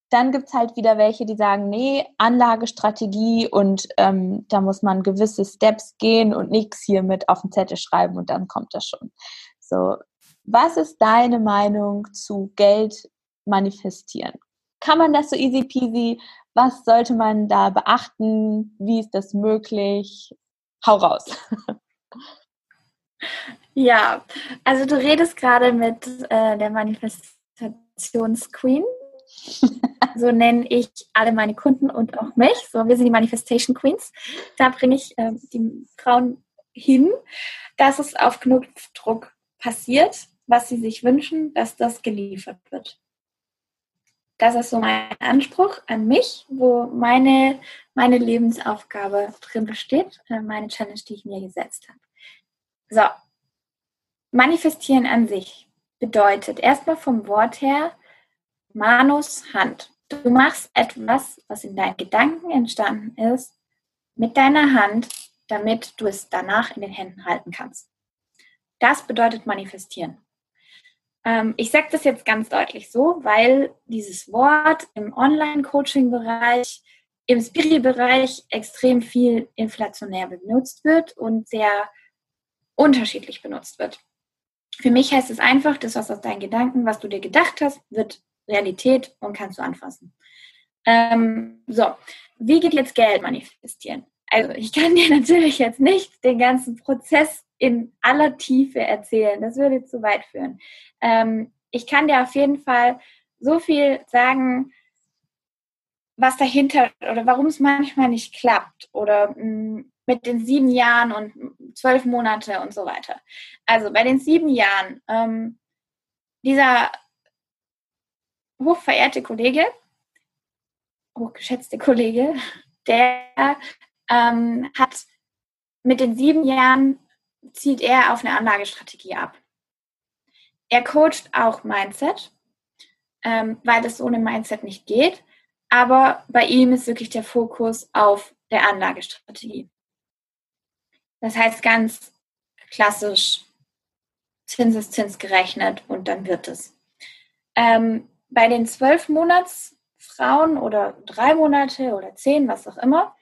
dann gibt es halt wieder welche, die sagen, nee, Anlagestrategie und ähm, da muss man gewisse Steps gehen und nichts hier mit auf den Zettel schreiben und dann kommt das schon. So, was ist deine Meinung zu Geld manifestieren? Kann man das so easy peasy? Was sollte man da beachten? Wie ist das möglich? Hau raus. Ja, also du redest gerade mit äh, der Manifestationsqueen. so nenne ich alle meine Kunden und auch mich. So, wir sind die Manifestation Queens. Da bringe ich äh, die Frauen hin, dass es auf Knopfdruck passiert was sie sich wünschen, dass das geliefert wird. Das ist so mein Anspruch an mich, wo meine, meine Lebensaufgabe drin besteht, äh, meine Challenge, die ich mir gesetzt habe. So, manifestieren an sich bedeutet erstmal vom Wort her Manus Hand. Du machst etwas, was in deinen Gedanken entstanden ist, mit deiner Hand, damit du es danach in den Händen halten kannst. Das bedeutet manifestieren. Ähm, ich sage das jetzt ganz deutlich so, weil dieses Wort im Online-Coaching-Bereich, im Spiri-Bereich extrem viel inflationär benutzt wird und sehr unterschiedlich benutzt wird. Für mich heißt es einfach, das, was aus deinen Gedanken, was du dir gedacht hast, wird Realität und kannst du anfassen. Ähm, so, wie geht jetzt Geld manifestieren? Also ich kann dir natürlich jetzt nicht den ganzen Prozess in aller Tiefe erzählen. Das würde zu weit führen. Ähm, ich kann dir auf jeden Fall so viel sagen, was dahinter oder warum es manchmal nicht klappt oder mh, mm, mit den sieben Jahren und zwölf Monate und so weiter. Also bei den sieben Jahren, ähm, dieser hochverehrte Kollege, hochgeschätzte Kollege, der ähm, hat mit den sieben Jahren zielt er auf eine Anlagestrategie ab. Er coacht auch Mindset, ähm, weil das ohne Mindset nicht geht. Aber bei ihm ist wirklich der Fokus auf der Anlagestrategie. Das heißt ganz klassisch Zinseszins gerechnet und dann wird es. Ähm, bei den zwölf Monats Frauen oder drei Monate oder zehn, was auch immer,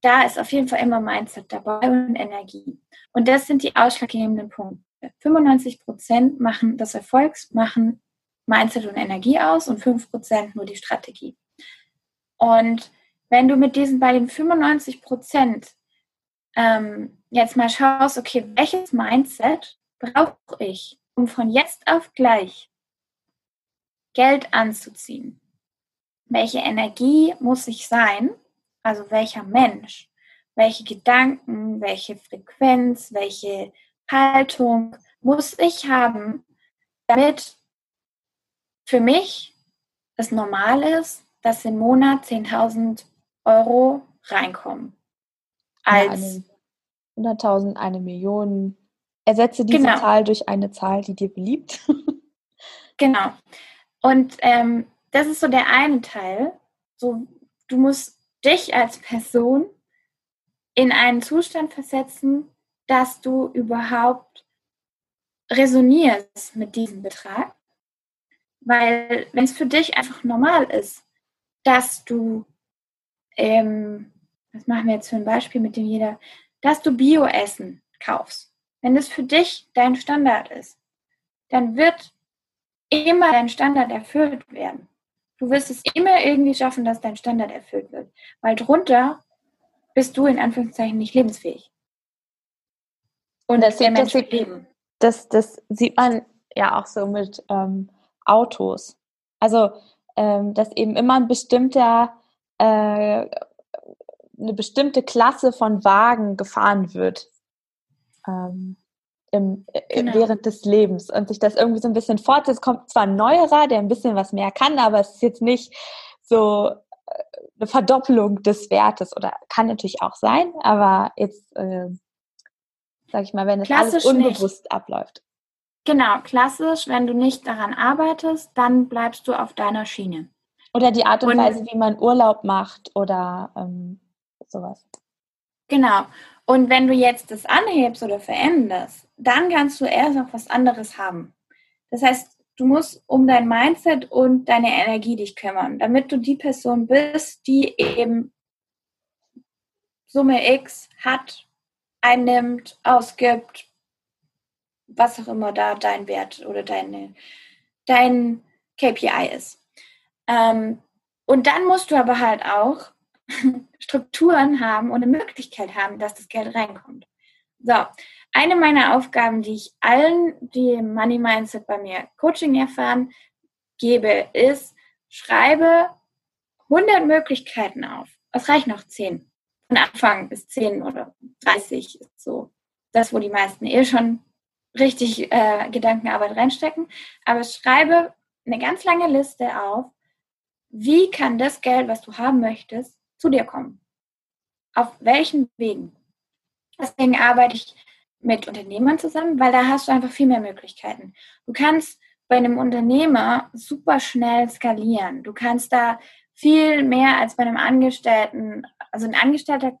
da ist auf jeden Fall immer Mindset dabei und Energie. Und das sind die ausschlaggebenden Punkte. 95 Prozent machen des Erfolgs machen Mindset und Energie aus und 5 Prozent nur die Strategie. Und wenn du mit diesen bei den 95 Prozent ähm, jetzt mal schaust, okay, welches Mindset brauche ich, um von jetzt auf gleich Geld anzuziehen? Welche Energie muss ich sein? Also welcher Mensch? welche Gedanken, welche Frequenz, welche Haltung muss ich haben, damit für mich es normal ist, dass im Monat 10.000 Euro reinkommen. Als ja, 100.000, eine Million. Ersetze diese genau. Zahl durch eine Zahl, die dir beliebt. genau. Und ähm, das ist so der eine Teil. So, du musst dich als Person in einen Zustand versetzen, dass du überhaupt resonierst mit diesem Betrag. Weil wenn es für dich einfach normal ist, dass du, ähm, was machen wir jetzt für ein Beispiel, mit dem jeder, dass du Bioessen kaufst. Wenn das für dich dein Standard ist, dann wird immer dein Standard erfüllt werden. Du wirst es immer irgendwie schaffen, dass dein Standard erfüllt wird. Weil drunter bist du in Anführungszeichen nicht lebensfähig. Und das, der Mensch das, leben. Das, das sieht man ja auch so mit ähm, Autos. Also, ähm, dass eben immer ein bestimmter, äh, eine bestimmte Klasse von Wagen gefahren wird. Ähm, im, genau. während des Lebens und sich das irgendwie so ein bisschen fortsetzt. Kommt zwar ein neuerer, der ein bisschen was mehr kann, aber es ist jetzt nicht so eine Verdoppelung des Wertes oder kann natürlich auch sein, aber jetzt, äh, sag ich mal, wenn es alles unbewusst nicht. abläuft. Genau, klassisch, wenn du nicht daran arbeitest, dann bleibst du auf deiner Schiene. Oder die Art und, und Weise, wie man Urlaub macht oder ähm, sowas. Genau. Und wenn du jetzt das anhebst oder veränderst, dann kannst du erst noch was anderes haben. Das heißt, du musst um dein Mindset und deine Energie dich kümmern, damit du die Person bist, die eben Summe X hat, einnimmt, ausgibt, was auch immer da dein Wert oder deine, dein KPI ist. Ähm, und dann musst du aber halt auch Strukturen haben und eine Möglichkeit haben, dass das Geld reinkommt. So, eine meiner Aufgaben, die ich allen, die Money Mindset bei mir Coaching erfahren, gebe, ist, schreibe 100 Möglichkeiten auf. Es reicht noch 10. Von Anfang bis 10 oder 30 ist so das, wo die meisten eh schon richtig äh, Gedankenarbeit reinstecken. Aber schreibe eine ganz lange Liste auf, wie kann das Geld, was du haben möchtest, zu dir kommen? Auf welchen Wegen? Deswegen arbeite ich mit Unternehmern zusammen, weil da hast du einfach viel mehr Möglichkeiten. Du kannst bei einem Unternehmer super schnell skalieren. Du kannst da viel mehr als bei einem Angestellten. Also ein Angestellter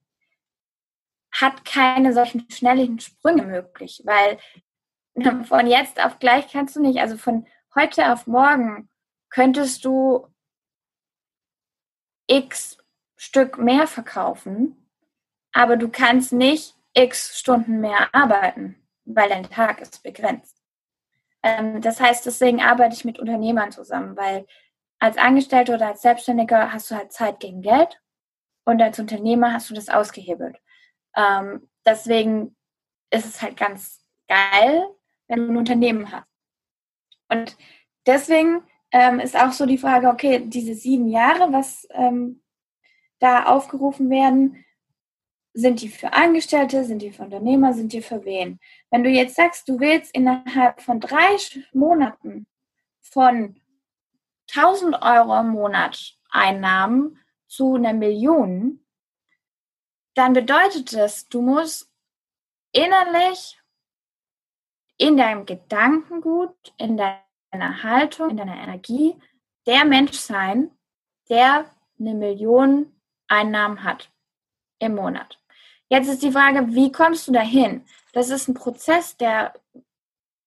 hat keine solchen schnellen Sprünge möglich, weil von jetzt auf gleich kannst du nicht. Also von heute auf morgen könntest du x Stück mehr verkaufen, aber du kannst nicht x Stunden mehr arbeiten, weil dein Tag ist begrenzt. Ähm, das heißt, deswegen arbeite ich mit Unternehmern zusammen, weil als Angestellter oder als Selbstständiger hast du halt Zeit gegen Geld und als Unternehmer hast du das ausgehebelt. Ähm, deswegen ist es halt ganz geil, wenn du ein Unternehmen hast. Und deswegen ähm, ist auch so die Frage, okay, diese sieben Jahre, was ähm, da aufgerufen werden, sind die für Angestellte, sind die für Unternehmer, sind die für wen? Wenn du jetzt sagst, du willst innerhalb von drei Monaten von 1000 Euro im Monat Einnahmen zu einer Million, dann bedeutet das, du musst innerlich in deinem Gedankengut, in deiner Haltung, in deiner Energie der Mensch sein, der eine Million Einnahmen hat im Monat. Jetzt ist die Frage, wie kommst du dahin? Das ist ein Prozess, der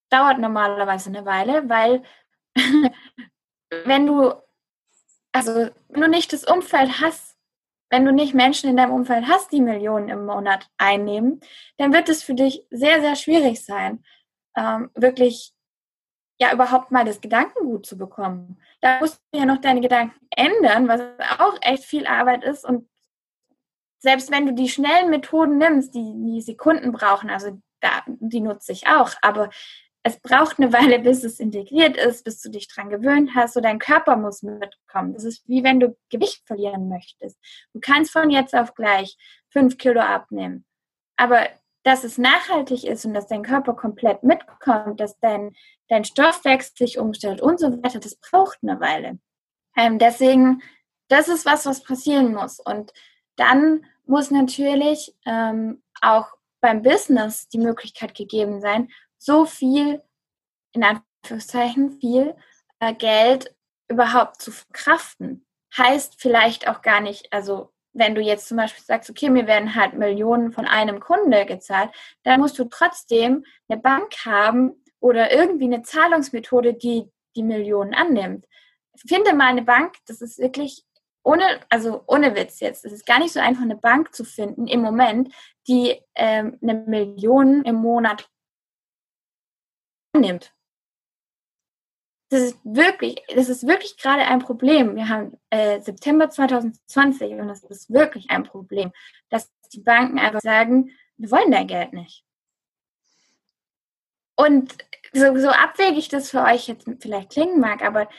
dauert normalerweise eine Weile, weil wenn du, also wenn du nicht das Umfeld hast, wenn du nicht Menschen in deinem Umfeld hast, die Millionen im Monat einnehmen, dann wird es für dich sehr, sehr schwierig sein, ähm, wirklich ja überhaupt mal das Gedankengut zu bekommen. Da musst du ja noch deine Gedanken ändern, was auch echt viel Arbeit ist und selbst wenn du die schnellen Methoden nimmst, die, die Sekunden brauchen, also da, die nutze ich auch, aber es braucht eine Weile, bis es integriert ist, bis du dich dran gewöhnt hast, so dein Körper muss mitkommen. Das ist wie wenn du Gewicht verlieren möchtest. Du kannst von jetzt auf gleich fünf Kilo abnehmen. Aber dass es nachhaltig ist und dass dein Körper komplett mitkommt, dass dein, dein Stoffwechsel sich umstellt und so weiter, das braucht eine Weile. Ähm, deswegen, das ist was, was passieren muss. Und dann muss natürlich ähm, auch beim Business die Möglichkeit gegeben sein, so viel, in Anführungszeichen, viel äh, Geld überhaupt zu verkraften. Heißt vielleicht auch gar nicht, also wenn du jetzt zum Beispiel sagst, okay, mir werden halt Millionen von einem Kunde gezahlt, dann musst du trotzdem eine Bank haben oder irgendwie eine Zahlungsmethode, die die Millionen annimmt. Finde mal eine Bank, das ist wirklich ohne, also ohne Witz jetzt, es ist gar nicht so einfach, eine Bank zu finden im Moment, die ähm, eine Million im Monat annimmt. Das ist wirklich, das ist wirklich gerade ein Problem. Wir haben äh, September 2020 und das ist wirklich ein Problem, dass die Banken einfach sagen, wir wollen dein Geld nicht. Und so, so abwegig das für euch jetzt vielleicht klingen mag, aber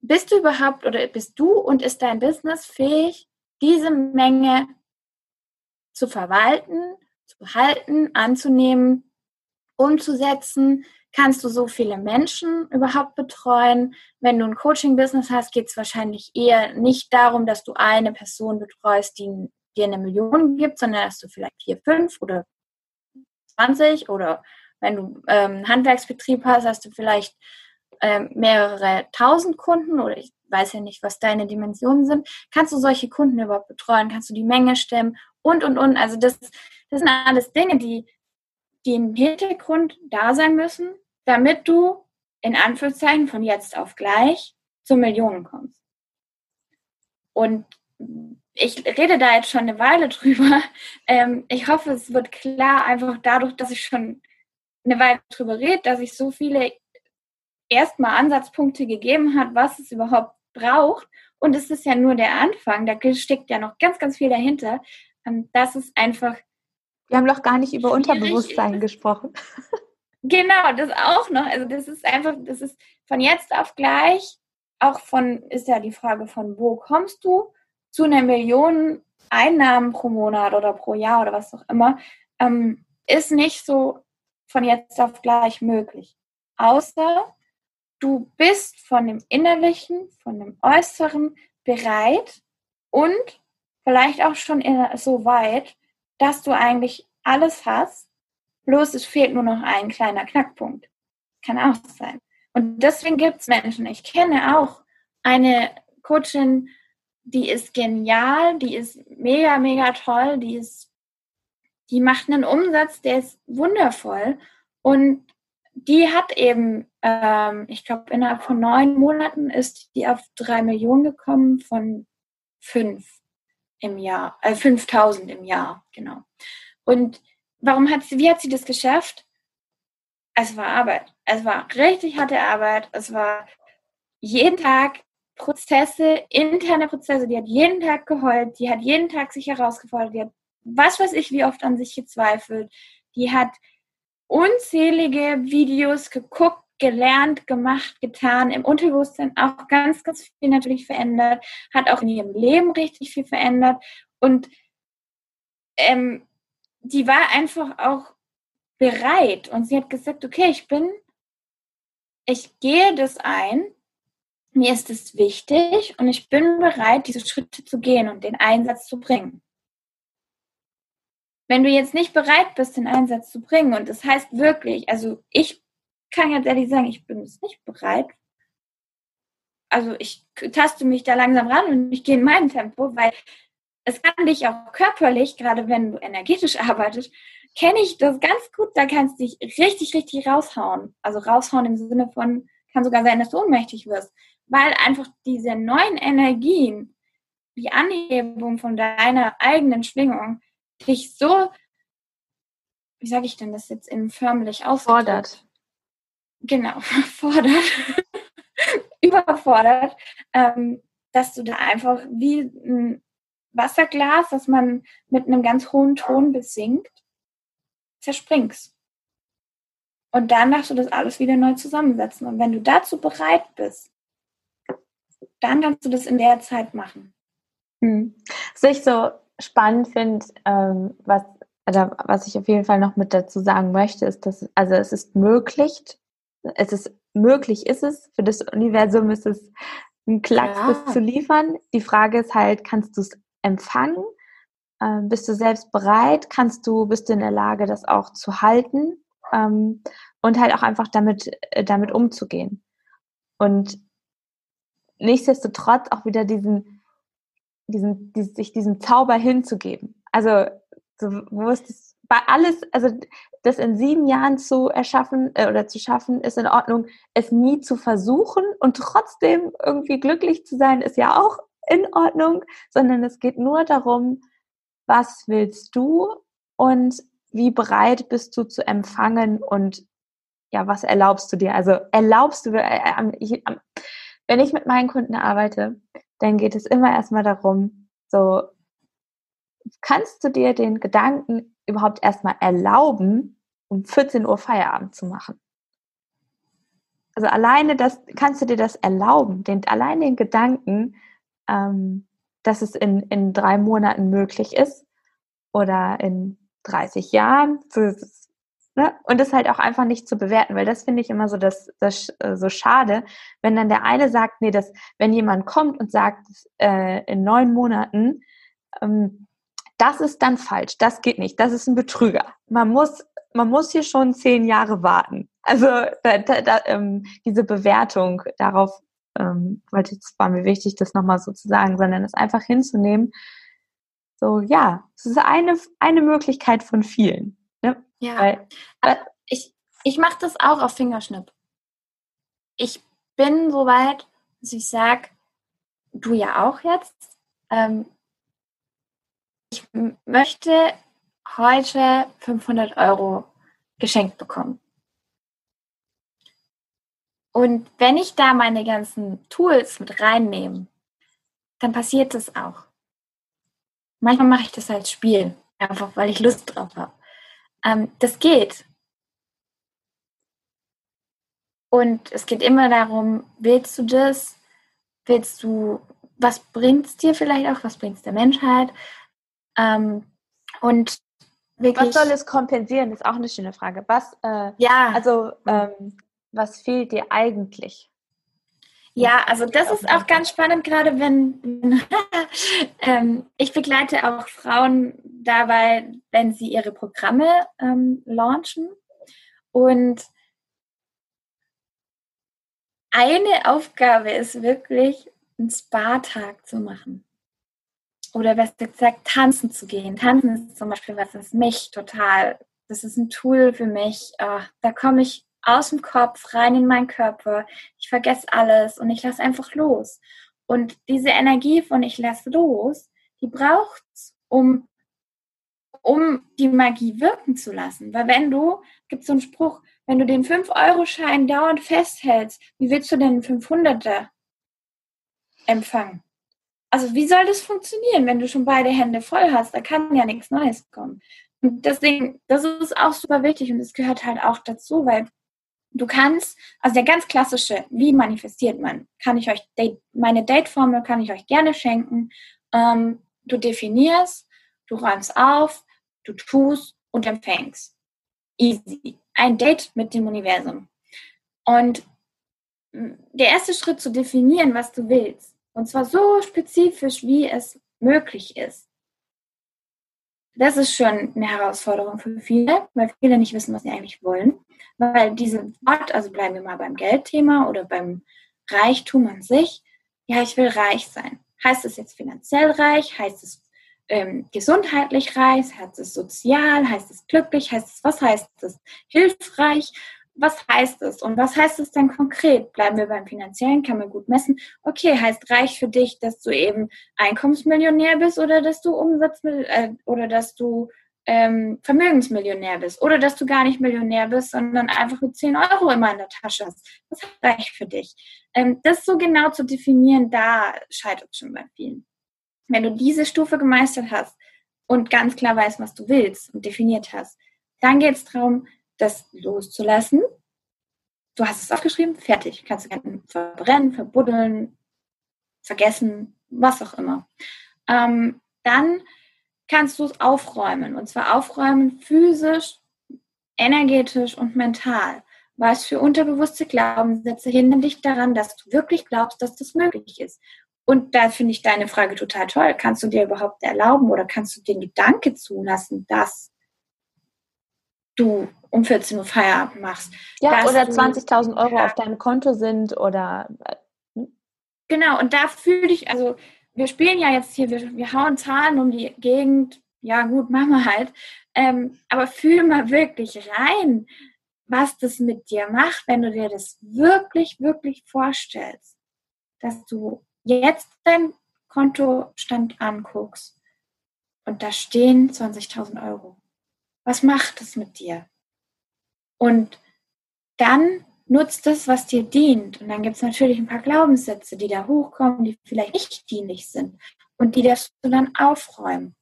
bist du überhaupt oder bist du und ist dein Business fähig, diese Menge zu verwalten, zu halten, anzunehmen, umzusetzen, kannst du so viele Menschen überhaupt betreuen? Wenn du ein Coaching-Business hast, geht es wahrscheinlich eher nicht darum, dass du eine Person betreust, die dir eine Million gibt, sondern dass du vielleicht vier, fünf oder 20 oder wenn du ähm, Handwerksbetrieb hast, hast du vielleicht ähm, mehrere tausend Kunden oder ich weiß ja nicht, was deine Dimensionen sind. Kannst du solche Kunden überhaupt betreuen? Kannst du die Menge stemmen? Und, und, und. Also das, das sind alles Dinge, die, die im Hintergrund da sein müssen, damit du in Anführungszeichen von jetzt auf gleich zu Millionen kommst. Und ich rede da jetzt schon eine Weile drüber. Ähm, ich hoffe, es wird klar, einfach dadurch, dass ich schon eine Weile drüber rede, dass ich so viele erstmal Ansatzpunkte gegeben hat, was es überhaupt braucht. Und es ist ja nur der Anfang, da steckt ja noch ganz, ganz viel dahinter. Ähm, das ist einfach. Wir haben doch gar nicht über Unterbewusstsein gesprochen. Genau, das auch noch. Also das ist einfach, das ist von jetzt auf gleich, auch von, ist ja die Frage von, wo kommst du zu einer Million Einnahmen pro Monat oder pro Jahr oder was auch immer, ähm, ist nicht so von jetzt auf gleich möglich. Außer du bist von dem Innerlichen, von dem Äußeren bereit und vielleicht auch schon so weit, dass du eigentlich alles hast, bloß es fehlt nur noch ein kleiner Knackpunkt. Kann auch sein. Und deswegen gibt es Menschen, ich kenne auch eine Coachin, die ist genial, die ist mega, mega toll, die ist, die macht einen Umsatz, der ist wundervoll. Und die hat eben, ähm, ich glaube, innerhalb von neun Monaten ist die auf drei Millionen gekommen von fünf im Jahr, äh, 5000 im Jahr, genau. Und warum hat sie, wie hat sie das geschafft? Es war Arbeit. Es war richtig harte Arbeit. Es war jeden Tag Prozesse, interne Prozesse. Die hat jeden Tag geheult. Die hat jeden Tag sich herausgefordert. Die hat was weiß ich, wie oft an sich gezweifelt. Die hat unzählige Videos geguckt, gelernt, gemacht, getan, im Unterbewusstsein auch ganz, ganz viel natürlich verändert, hat auch in ihrem Leben richtig viel verändert und ähm, die war einfach auch bereit und sie hat gesagt, okay, ich bin, ich gehe das ein, mir ist es wichtig und ich bin bereit, diese Schritte zu gehen und den Einsatz zu bringen. Wenn du jetzt nicht bereit bist, den Einsatz zu bringen, und das heißt wirklich, also ich kann jetzt ehrlich sagen, ich bin es nicht bereit. Also ich taste mich da langsam ran und ich gehe in meinem Tempo, weil es kann dich auch körperlich, gerade wenn du energetisch arbeitest, kenne ich das ganz gut, da kannst du dich richtig, richtig raushauen. Also raushauen im Sinne von, kann sogar sein, dass du ohnmächtig wirst. Weil einfach diese neuen Energien, die Anhebung von deiner eigenen Schwingung, dich so, wie sage ich denn das jetzt in förmlich ausfordert? Genau, fordert, überfordert, ähm, dass du da einfach wie ein Wasserglas, das man mit einem ganz hohen Ton besingt, zerspringst. Und dann darfst du das alles wieder neu zusammensetzen. Und wenn du dazu bereit bist, dann kannst du das in der Zeit machen. Hm. Was ich so spannend finde, ähm, was, also was ich auf jeden Fall noch mit dazu sagen möchte, ist, dass also es ist möglich, es ist möglich ist es, für das Universum ist es ein Klacks, ja. das zu liefern. Die Frage ist halt, kannst du es empfangen? Ähm, bist du selbst bereit? Kannst du, bist du in der Lage, das auch zu halten? Ähm, und halt auch einfach damit, äh, damit umzugehen. Und nichtsdestotrotz auch wieder diesen, diesen, diesen, sich diesem Zauber hinzugeben. Also, so, wo ist das, bei alles, also, das in sieben Jahren zu erschaffen äh, oder zu schaffen, ist in Ordnung. Es nie zu versuchen und trotzdem irgendwie glücklich zu sein, ist ja auch in Ordnung, sondern es geht nur darum, was willst du und wie bereit bist du zu empfangen und ja, was erlaubst du dir? Also erlaubst du, äh, wenn ich mit meinen Kunden arbeite, dann geht es immer erstmal darum, so, kannst du dir den Gedanken überhaupt erstmal erlauben, um 14 Uhr Feierabend zu machen? Also alleine das, kannst du dir das erlauben, den, allein den Gedanken, ähm, dass es in, in drei Monaten möglich ist oder in 30 Jahren. Ne? Und das halt auch einfach nicht zu bewerten, weil das finde ich immer so das, das äh, so schade, wenn dann der eine sagt, nee, das, wenn jemand kommt und sagt, äh, in neun Monaten, ähm, das ist dann falsch, das geht nicht, das ist ein Betrüger. Man muss, man muss hier schon zehn Jahre warten. Also da, da, da, ähm, diese Bewertung darauf, ähm, weil es war mir wichtig, das nochmal so zu sagen, sondern es einfach hinzunehmen. So, ja, es ist eine, eine Möglichkeit von vielen. Ne? Ja, weil, weil, ich, ich mache das auch auf Fingerschnipp. Ich bin so weit, dass ich sage, du ja auch jetzt, ähm, ich möchte heute 500 Euro geschenkt bekommen. Und wenn ich da meine ganzen Tools mit reinnehme, dann passiert das auch. Manchmal mache ich das als Spiel, einfach weil ich Lust drauf habe. Ähm, das geht. Und es geht immer darum, willst du das? Willst du, was bringt es dir vielleicht auch? Was bringt es der Menschheit? Ähm, und wirklich, was soll es kompensieren? Ist auch eine schöne Frage. Was, äh, ja. Also, ähm, was fehlt dir eigentlich? Ja, also das ist auch ganz spannend, gerade wenn ähm, ich begleite auch Frauen dabei, wenn sie ihre Programme ähm, launchen. Und eine Aufgabe ist wirklich, einen Spa-Tag zu machen. Oder besser gesagt, tanzen zu gehen. Tanzen ist zum Beispiel was, das mich total, das ist ein Tool für mich. Oh, da komme ich aus dem Kopf rein in meinen Körper. Ich vergesse alles und ich lasse einfach los. Und diese Energie von ich lasse los, die braucht's, um um die Magie wirken zu lassen. Weil wenn du, gibt so einen Spruch, wenn du den 5-Euro-Schein dauernd festhältst, wie willst du denn 500er empfangen? Also wie soll das funktionieren, wenn du schon beide Hände voll hast? Da kann ja nichts Neues kommen. Und deswegen, das ist auch super wichtig und das gehört halt auch dazu, weil Du kannst, also der ganz klassische, wie manifestiert man, kann ich euch, meine Date-Formel kann ich euch gerne schenken. Ähm, du definierst, du räumst auf, du tust und empfängst. Easy. Ein Date mit dem Universum. Und der erste Schritt zu definieren, was du willst, und zwar so spezifisch, wie es möglich ist, das ist schon eine Herausforderung für viele, weil viele nicht wissen, was sie eigentlich wollen. Weil diese Wort, also bleiben wir mal beim Geldthema oder beim Reichtum an sich, ja, ich will reich sein. Heißt es jetzt finanziell reich? Heißt es ähm, gesundheitlich reich? Heißt es sozial? Heißt es glücklich? Heißt es, was heißt es? Hilfreich? Was heißt es und was heißt es denn konkret? Bleiben wir beim finanziellen, kann man gut messen. Okay, heißt reich für dich, dass du eben Einkommensmillionär bist oder dass du Umsatz äh, oder dass du ähm, Vermögensmillionär bist oder dass du gar nicht Millionär bist, sondern einfach mit 10 Euro immer in der Tasche hast. Was heißt reich für dich? Ähm, das so genau zu definieren, da scheitert schon bei vielen. Wenn du diese Stufe gemeistert hast und ganz klar weißt, was du willst und definiert hast, dann geht es darum, das loszulassen. Du hast es aufgeschrieben, fertig. Kannst du verbrennen, verbuddeln, vergessen, was auch immer. Ähm, dann kannst du es aufräumen. Und zwar aufräumen physisch, energetisch und mental. Was für unterbewusste Glaubenssätze hindern dich daran, dass du wirklich glaubst, dass das möglich ist? Und da finde ich deine Frage total toll. Kannst du dir überhaupt erlauben oder kannst du den Gedanke zulassen, dass du um 14 Uhr Feierabend machst. Ja, oder 20.000 Euro ja. auf deinem Konto sind oder. Äh, hm? Genau, und da fühle ich, also wir spielen ja jetzt hier, wir, wir hauen Zahlen um die Gegend, ja gut, machen wir halt. Ähm, aber fühl mal wirklich rein, was das mit dir macht, wenn du dir das wirklich, wirklich vorstellst, dass du jetzt dein Kontostand anguckst und da stehen 20.000 Euro. Was macht es mit dir? Und dann nutzt das, was dir dient. Und dann gibt es natürlich ein paar Glaubenssätze, die da hochkommen, die vielleicht nicht dienlich sind. Und die darfst du dann aufräumen.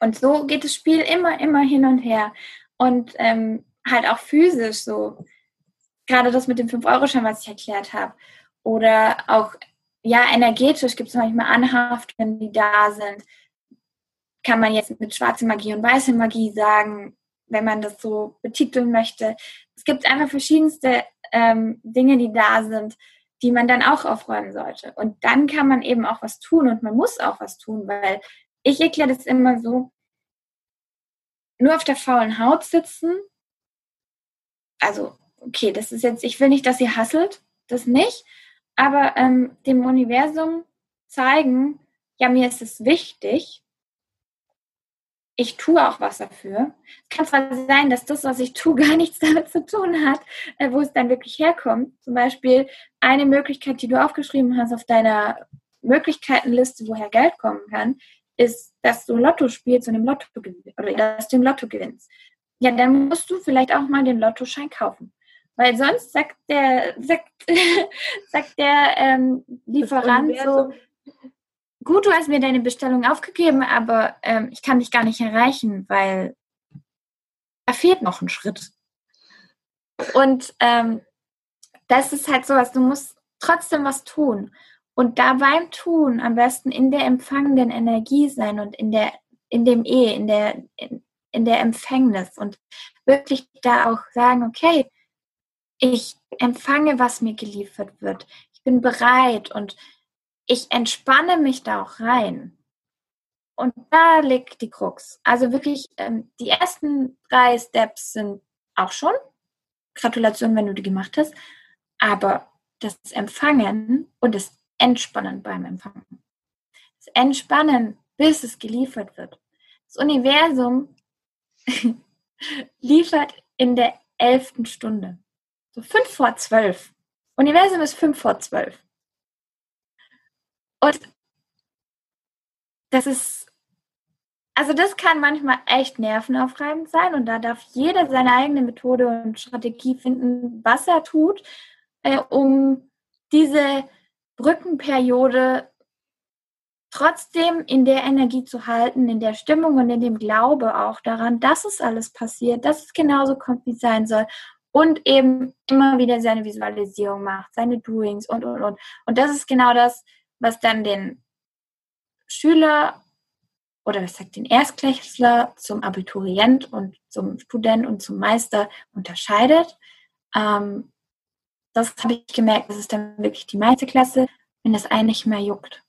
Und so geht das Spiel immer, immer hin und her. Und ähm, halt auch physisch so. Gerade das mit dem 5-Euro-Schein, was ich erklärt habe. Oder auch, ja, energetisch gibt es manchmal Anhaftungen, die da sind. Kann man jetzt mit schwarzer Magie und weißer Magie sagen, wenn man das so betiteln möchte. Es gibt einfach verschiedenste ähm, Dinge, die da sind, die man dann auch aufräumen sollte. Und dann kann man eben auch was tun und man muss auch was tun, weil ich erkläre das immer so, nur auf der faulen Haut sitzen, also okay, das ist jetzt, ich will nicht, dass ihr hasselt, das nicht, aber ähm, dem Universum zeigen, ja, mir ist es wichtig, ich tue auch was dafür. Es kann zwar sein, dass das, was ich tue, gar nichts damit zu tun hat, äh, wo es dann wirklich herkommt. Zum Beispiel eine Möglichkeit, die du aufgeschrieben hast auf deiner Möglichkeitenliste, woher Geld kommen kann, ist, dass du Lotto spielst und im Lotto gewinnst oder dass du im Lotto gewinnst. Ja, dann musst du vielleicht auch mal den Lottoschein kaufen. Weil sonst sagt der, sagt, sagt der ähm, Lieferant so, gut, du hast mir deine Bestellung aufgegeben, aber ähm, ich kann dich gar nicht erreichen, weil da fehlt noch ein Schritt. Und ähm, das ist halt sowas, du musst trotzdem was tun. Und da beim Tun am besten in der empfangenden Energie sein und in der, in dem E, in der, in, in der Empfängnis und wirklich da auch sagen, okay, ich empfange, was mir geliefert wird. Ich bin bereit und ich entspanne mich da auch rein. Und da liegt die Krux. Also wirklich, ähm, die ersten drei Steps sind auch schon. Gratulation, wenn du die gemacht hast. Aber das Empfangen und das Entspannen beim Empfangen. Das Entspannen, bis es geliefert wird. Das Universum liefert in der elften Stunde. So fünf vor zwölf. Universum ist fünf vor zwölf. Und das ist, also das kann manchmal echt nervenaufreibend sein und da darf jeder seine eigene Methode und Strategie finden, was er tut, äh, um diese Brückenperiode trotzdem in der Energie zu halten, in der Stimmung und in dem Glaube auch daran, dass es alles passiert, dass es genauso kommt, wie es sein soll und eben immer wieder seine Visualisierung macht, seine Doings und, und, und. Und das ist genau das, was dann den Schüler oder was sagt den Erstklässler zum Abiturient und zum Student und zum Meister unterscheidet. Ähm, das habe ich gemerkt, das ist dann wirklich die Meisterklasse, wenn das einen nicht mehr juckt.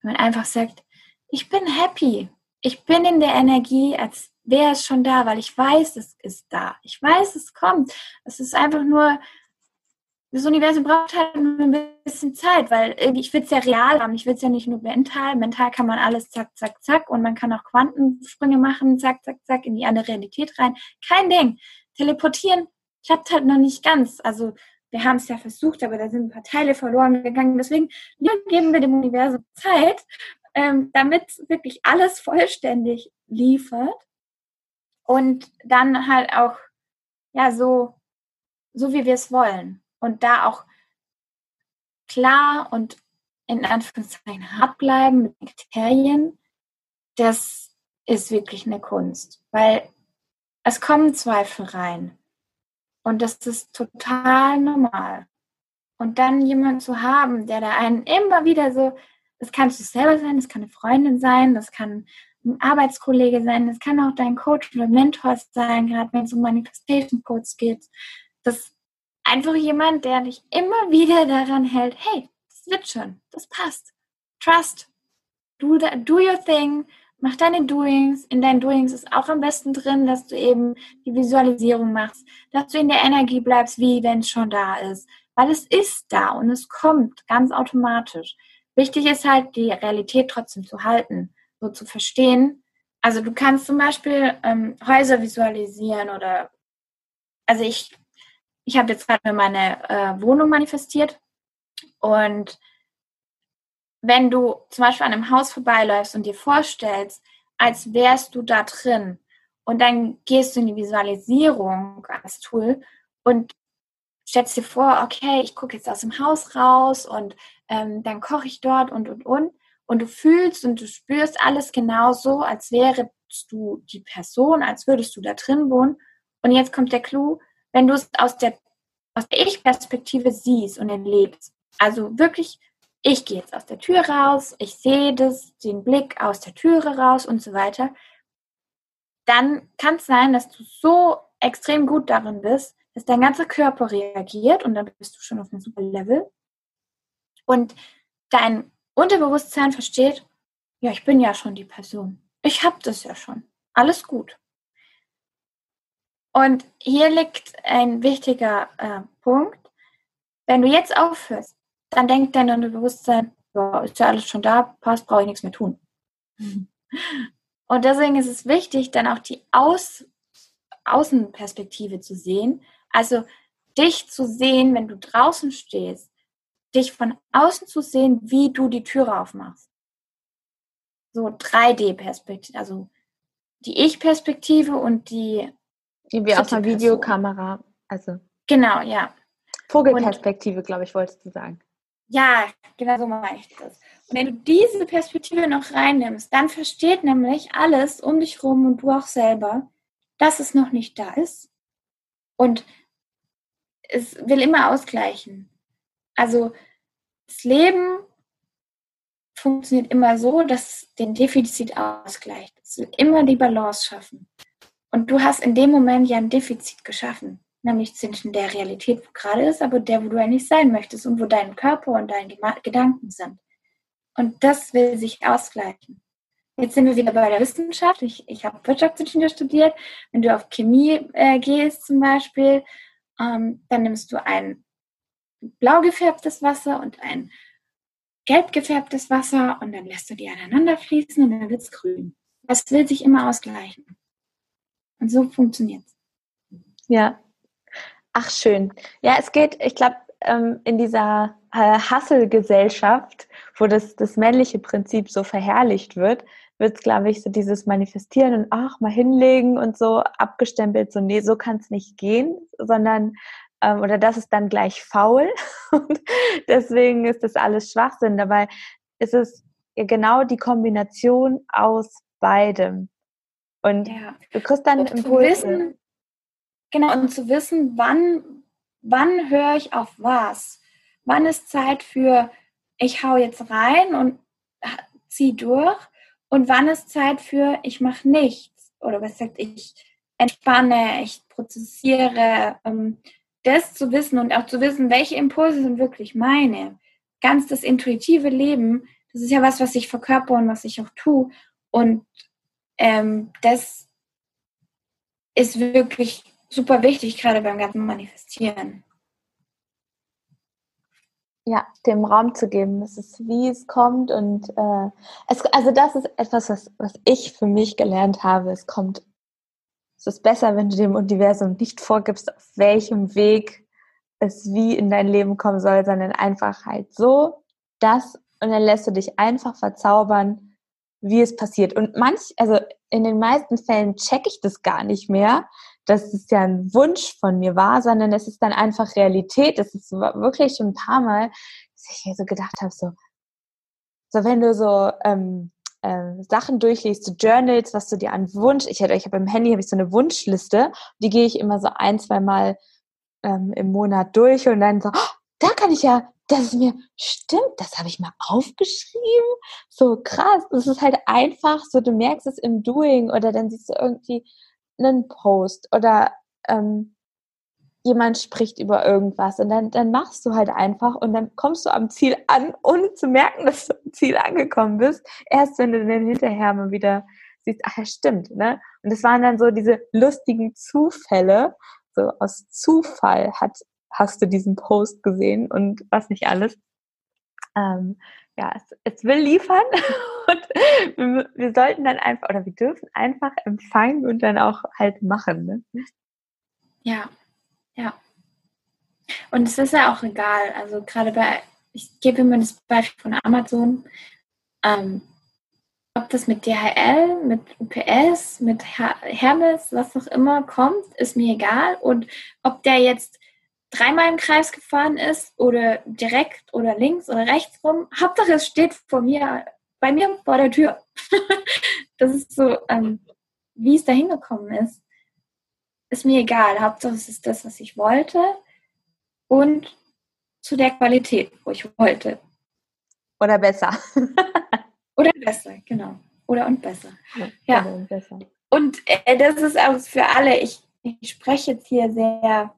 Wenn man einfach sagt, ich bin happy, ich bin in der Energie, als wäre es schon da, weil ich weiß, es ist da. Ich weiß, es kommt. Es ist einfach nur das Universum braucht halt ein bisschen Zeit, weil ich will es ja real haben. Ich will es ja nicht nur mental. Mental kann man alles zack, zack, zack und man kann auch Quantensprünge machen, zack, zack, zack, in die andere Realität rein. Kein Ding. Teleportieren klappt halt noch nicht ganz. Also wir haben es ja versucht, aber da sind ein paar Teile verloren gegangen. Deswegen geben wir dem Universum Zeit, ähm, damit wirklich alles vollständig liefert und dann halt auch ja so so wie wir es wollen und da auch klar und in Anführungszeichen hart bleiben mit Kriterien, das ist wirklich eine Kunst, weil es kommen Zweifel rein und das ist total normal. Und dann jemanden zu haben, der da einen immer wieder so, das kannst du selber sein, das kann eine Freundin sein, das kann ein Arbeitskollege sein, das kann auch dein Coach oder Mentor sein, gerade wenn es um Manifestation Codes geht. Das einfach jemand, der dich immer wieder daran hält, hey, das wird schon, das passt. Trust. Do, the, do your thing. Mach deine Doings. In deinen Doings ist auch am besten drin, dass du eben die Visualisierung machst, dass du in der Energie bleibst, wie wenn es schon da ist. Weil es ist da und es kommt ganz automatisch. Wichtig ist halt, die Realität trotzdem zu halten, so zu verstehen. Also du kannst zum Beispiel ähm, Häuser visualisieren oder, also ich ich habe jetzt gerade meine äh, Wohnung manifestiert und wenn du zum Beispiel an einem Haus vorbeiläufst und dir vorstellst, als wärst du da drin und dann gehst du in die Visualisierung als Tool und stellst dir vor, okay, ich gucke jetzt aus dem Haus raus und ähm, dann koche ich dort und und und und du fühlst und du spürst alles genauso, als wärst du die Person, als würdest du da drin wohnen. Und jetzt kommt der Clou, wenn du es aus der, aus der Ich-Perspektive siehst und erlebst, also wirklich, ich gehe jetzt aus der Tür raus, ich sehe das, den Blick aus der Türe raus und so weiter, dann kann es sein, dass du so extrem gut darin bist, dass dein ganzer Körper reagiert und dann bist du schon auf einem super Level. Und dein Unterbewusstsein versteht, ja, ich bin ja schon die Person. Ich habe das ja schon. Alles gut. Und hier liegt ein wichtiger äh, Punkt. Wenn du jetzt aufhörst, dann denkt dein Unterbewusstsein, ja, ist ja alles schon da, passt, brauche ich nichts mehr tun. Und deswegen ist es wichtig, dann auch die Aus Außenperspektive zu sehen. Also dich zu sehen, wenn du draußen stehst, dich von außen zu sehen, wie du die Türe aufmachst. So 3D-Perspektive, also die Ich-Perspektive und die wie auf einer Videokamera. Also. Genau, ja. Vogelperspektive, glaube ich, wolltest du sagen. Ja, genau so mache ich das. Und wenn du diese Perspektive noch reinnimmst, dann versteht nämlich alles um dich rum und du auch selber, dass es noch nicht da ist. Und es will immer ausgleichen. Also das Leben funktioniert immer so, dass es den Defizit ausgleicht. Es will immer die Balance schaffen. Und du hast in dem Moment ja ein Defizit geschaffen, nämlich zwischen der Realität, wo gerade ist, aber der, wo du eigentlich sein möchtest und wo dein Körper und deine Gedanken sind. Und das will sich ausgleichen. Jetzt sind wir wieder bei der Wissenschaft. Ich, ich habe Wirtschaftsingenieur studiert. Wenn du auf Chemie äh, gehst zum Beispiel, ähm, dann nimmst du ein blau gefärbtes Wasser und ein gelb gefärbtes Wasser und dann lässt du die aneinander fließen und dann wird es grün. Das will sich immer ausgleichen. Und so funktioniert es. Ja. Ach, schön. Ja, es geht, ich glaube, ähm, in dieser äh, Hasselgesellschaft, wo das, das männliche Prinzip so verherrlicht wird, wird es, glaube ich, so dieses Manifestieren und ach, mal hinlegen und so abgestempelt, so, nee, so kann es nicht gehen, sondern ähm, oder das ist dann gleich faul. und deswegen ist das alles Schwachsinn. Dabei ist es genau die Kombination aus beidem. Und ja. du kriegst dann und Impulse. Wissen, genau, und zu wissen, wann, wann höre ich auf was? Wann ist Zeit für, ich hau jetzt rein und zieh durch? Und wann ist Zeit für, ich mache nichts? Oder was sagt ich entspanne, ich prozessiere, ähm, das zu wissen und auch zu wissen, welche Impulse sind wirklich meine. Ganz das intuitive Leben, das ist ja was, was ich verkörper und was ich auch tue. Und ähm, das ist wirklich super wichtig, gerade beim ganzen Manifestieren. Ja, dem Raum zu geben, das ist wie es kommt und äh, es, also das ist etwas, was, was ich für mich gelernt habe. Es kommt, es ist besser, wenn du dem Universum nicht vorgibst, auf welchem Weg es wie in dein Leben kommen soll, sondern einfach halt so, das und dann lässt du dich einfach verzaubern wie es passiert. Und manch, also in den meisten Fällen checke ich das gar nicht mehr, dass es ja ein Wunsch von mir war, sondern es ist dann einfach Realität. Es ist wirklich schon ein paar Mal, dass ich mir so gedacht habe, so, so wenn du so ähm, äh, Sachen durchliest, so Journals, was du dir an Wunsch, ich hätte, ich habe im Handy habe ich so eine Wunschliste, die gehe ich immer so ein, zwei Mal ähm, im Monat durch und dann so, oh, da kann ich ja das ist mir, stimmt, das habe ich mal aufgeschrieben. So krass. Es ist halt einfach so, du merkst es im Doing oder dann siehst du irgendwie einen Post oder ähm, jemand spricht über irgendwas und dann, dann machst du halt einfach und dann kommst du am Ziel an, ohne zu merken, dass du am Ziel angekommen bist. Erst wenn du dann hinterher mal wieder siehst, ach ja, stimmt, ne? Und es waren dann so diese lustigen Zufälle, so aus Zufall hat hast du diesen Post gesehen und was nicht alles. Ähm, ja, es, es, will liefern und wir, wir, sollten dann einfach oder wir dürfen einfach empfangen und dann auch halt machen. Ne? Ja, ja. Und es ist ja auch egal, also gerade bei, ich gebe immer das Beispiel von Amazon, ähm, ob das mit DHL, mit UPS, mit Hermes, was auch immer kommt, ist mir egal. Und ob der jetzt dreimal im Kreis gefahren ist oder direkt oder links oder rechts rum. Hauptsache es steht vor mir, bei mir vor der Tür. das ist so, ähm, wie es da hingekommen ist, ist mir egal. Hauptsache es ist das, was ich wollte und zu der Qualität, wo ich wollte. Oder besser. oder besser, genau. Oder und besser. Ja. Oder und besser. Und äh, das ist auch für alle, ich, ich spreche jetzt hier sehr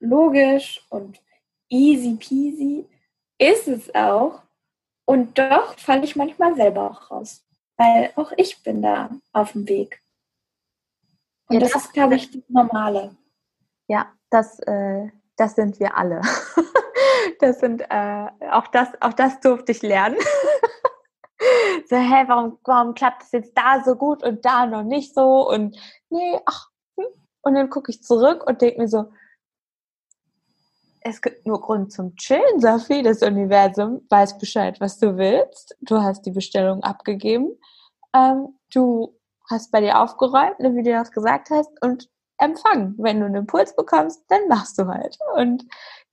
logisch und easy peasy, ist es auch. Und doch falle ich manchmal selber auch raus, weil auch ich bin da auf dem Weg. Und ja, das, das, ist, glaube ich, das Normale. Ja, das, äh, das sind wir alle. das sind, äh, auch, das, auch das durfte ich lernen. so, hä, warum, warum klappt das jetzt da so gut und da noch nicht so? Und nee, ach, hm. und dann gucke ich zurück und denke mir so, es gibt nur Grund zum Chillen, Sophie. Das Universum weiß Bescheid, was du willst. Du hast die Bestellung abgegeben. Ähm, du hast bei dir aufgeräumt, wie du das gesagt hast, und empfangen. Wenn du einen Impuls bekommst, dann machst du halt. Und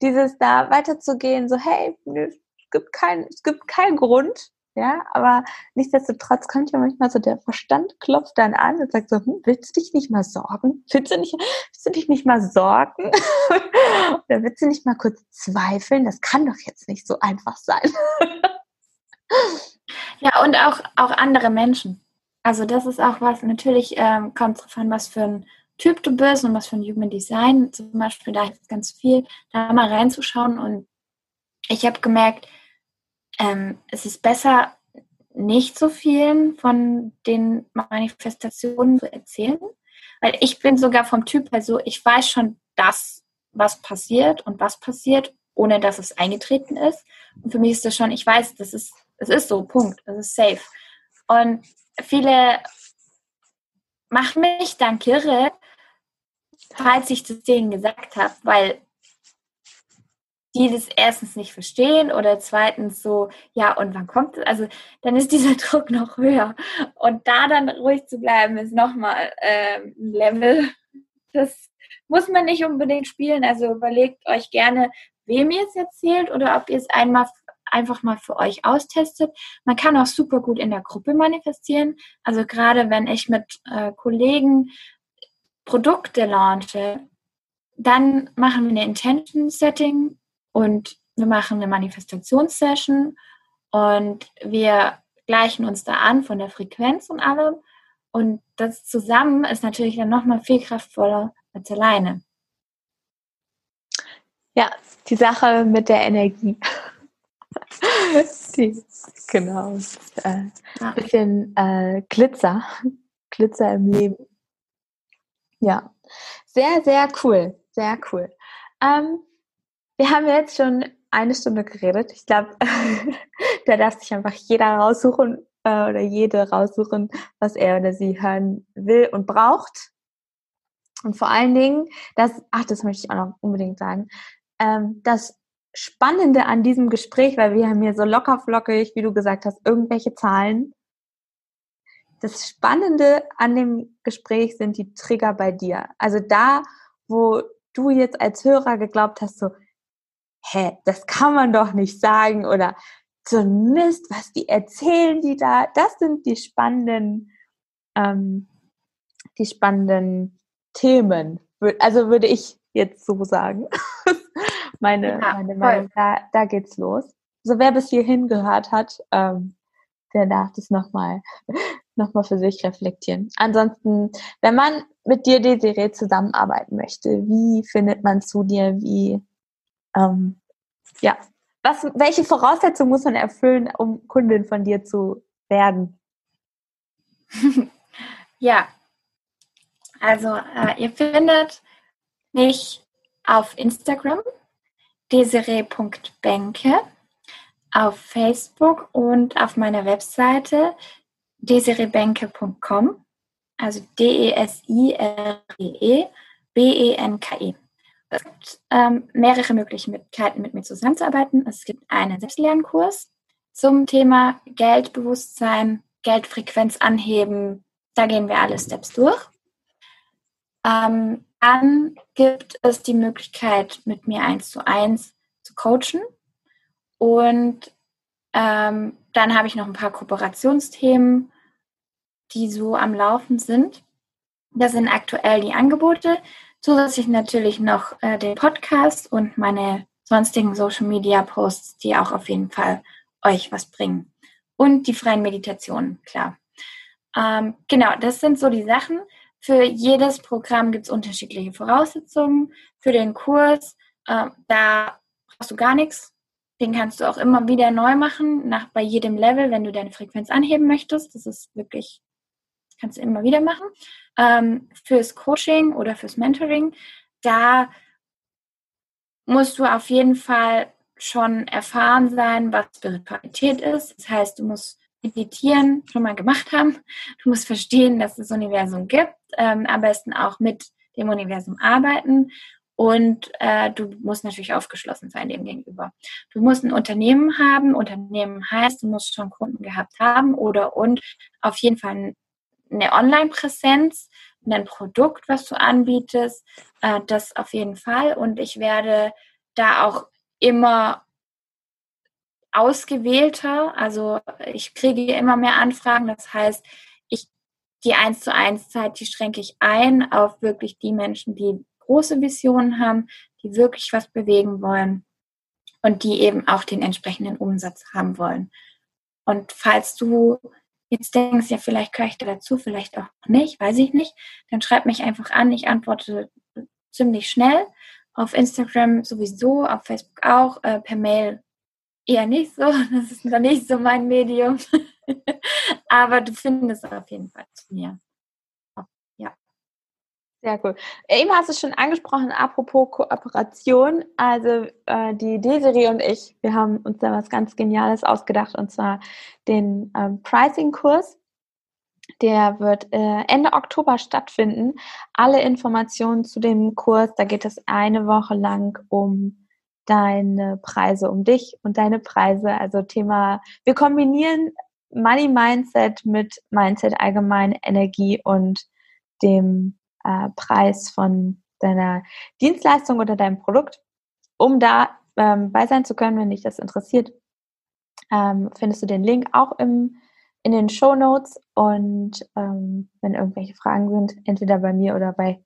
dieses da weiterzugehen, so, hey, es gibt keinen, es gibt keinen Grund, ja, aber nichtsdestotrotz könnte ja manchmal so der Verstand klopft dann an und sagt so, hm, willst du dich nicht mal sorgen? Willst du, nicht, willst du dich nicht mal sorgen? Oder willst du nicht mal kurz zweifeln? Das kann doch jetzt nicht so einfach sein. ja, und auch, auch andere Menschen. Also das ist auch was, natürlich ähm, kommt es darauf an, was für ein Typ du bist und was für ein Human Design zum Beispiel, da ist ganz viel, da mal reinzuschauen und ich habe gemerkt, ähm, es ist besser, nicht so vielen von den Manifestationen zu erzählen, weil ich bin sogar vom Typ her so, ich weiß schon das, was passiert und was passiert, ohne dass es eingetreten ist. Und für mich ist das schon, ich weiß, das ist, es ist so, Punkt, das ist safe. Und viele machen mich dann kirre, falls ich das denen gesagt habe, weil die das erstens nicht verstehen oder zweitens so, ja, und wann kommt es? Also dann ist dieser Druck noch höher. Und da dann ruhig zu bleiben, ist nochmal äh, ein Level. Das muss man nicht unbedingt spielen. Also überlegt euch gerne, wem ihr es erzählt oder ob ihr es einmal einfach mal für euch austestet. Man kann auch super gut in der Gruppe manifestieren. Also gerade wenn ich mit äh, Kollegen Produkte launche, dann machen wir eine Intention Setting und wir machen eine Manifestationssession und wir gleichen uns da an von der Frequenz und allem. Und das zusammen ist natürlich dann nochmal viel kraftvoller als alleine. Ja, die Sache mit der Energie. die, genau. Ein äh, bisschen äh, Glitzer. Glitzer im Leben. Ja, sehr, sehr cool. Sehr cool. Ähm, wir haben jetzt schon eine Stunde geredet. Ich glaube, da darf sich einfach jeder raussuchen äh, oder jede raussuchen, was er oder sie hören will und braucht. Und vor allen Dingen, das, ach, das möchte ich auch noch unbedingt sagen, ähm, das Spannende an diesem Gespräch, weil wir haben hier so locker flockig, wie du gesagt hast, irgendwelche Zahlen. Das Spannende an dem Gespräch sind die Trigger bei dir. Also da, wo du jetzt als Hörer geglaubt hast, so, hä, das kann man doch nicht sagen oder so Mist, was die erzählen die da, das sind die spannenden, ähm, die spannenden Themen. Also würde ich jetzt so sagen. meine, ja, meine Meinung, da, da geht's los. So wer bis hierhin gehört hat, ähm, der darf das nochmal noch mal für sich reflektieren. Ansonsten, wenn man mit dir, Desiree, zusammenarbeiten möchte, wie findet man zu dir? Wie ähm, ja, was, welche Voraussetzungen muss man erfüllen, um Kundin von dir zu werden? ja, also äh, ihr findet mich auf Instagram, desiree.benke, auf Facebook und auf meiner Webseite desireebenke.com, also D-E-S-I-R-E-E B-E-N-K-E. Es gibt ähm, mehrere Möglichkeiten, mit mir zusammenzuarbeiten. Es gibt einen Selbstlernkurs zum Thema Geldbewusstsein, Geldfrequenz anheben. Da gehen wir alle Steps durch. Ähm, dann gibt es die Möglichkeit, mit mir eins zu eins zu coachen. Und ähm, dann habe ich noch ein paar Kooperationsthemen, die so am Laufen sind. Das sind aktuell die Angebote. Zusätzlich natürlich noch äh, den Podcast und meine sonstigen Social Media Posts, die auch auf jeden Fall euch was bringen. Und die freien Meditationen, klar. Ähm, genau, das sind so die Sachen. Für jedes Programm gibt es unterschiedliche Voraussetzungen. Für den Kurs, äh, da brauchst du gar nichts. Den kannst du auch immer wieder neu machen, nach, bei jedem Level, wenn du deine Frequenz anheben möchtest. Das ist wirklich, kannst du immer wieder machen. Ähm, fürs Coaching oder fürs Mentoring, da musst du auf jeden Fall schon erfahren sein, was Spiritualität ist. Das heißt, du musst meditieren schon mal gemacht haben. Du musst verstehen, dass es das Universum gibt, ähm, am besten auch mit dem Universum arbeiten und äh, du musst natürlich aufgeschlossen sein dem gegenüber. Du musst ein Unternehmen haben. Unternehmen heißt, du musst schon Kunden gehabt haben oder und auf jeden Fall eine Online-Präsenz, ein Produkt, was du anbietest. Äh, das auf jeden Fall. Und ich werde da auch immer ausgewählter. Also ich kriege immer mehr Anfragen. Das heißt, ich die eins zu eins Zeit, die schränke ich ein auf wirklich die Menschen, die große Visionen haben, die wirklich was bewegen wollen und die eben auch den entsprechenden Umsatz haben wollen. Und falls du jetzt denkst, ja, vielleicht gehöre ich da dazu, vielleicht auch nicht, weiß ich nicht, dann schreib mich einfach an. Ich antworte ziemlich schnell. Auf Instagram sowieso, auf Facebook auch, äh, per Mail eher nicht so. Das ist noch nicht so mein Medium. Aber du findest auf jeden Fall zu mir. Sehr cool. Eben hast du schon angesprochen, apropos Kooperation. Also äh, die Desiree und ich, wir haben uns da was ganz Geniales ausgedacht und zwar den ähm, Pricing-Kurs. Der wird äh, Ende Oktober stattfinden. Alle Informationen zu dem Kurs, da geht es eine Woche lang um deine Preise um dich und deine Preise. Also Thema, wir kombinieren Money Mindset mit Mindset allgemein, Energie und dem äh, Preis von deiner Dienstleistung oder deinem Produkt. Um da ähm, bei sein zu können, wenn dich das interessiert, ähm, findest du den Link auch im, in den Show Notes. Und ähm, wenn irgendwelche Fragen sind, entweder bei mir oder bei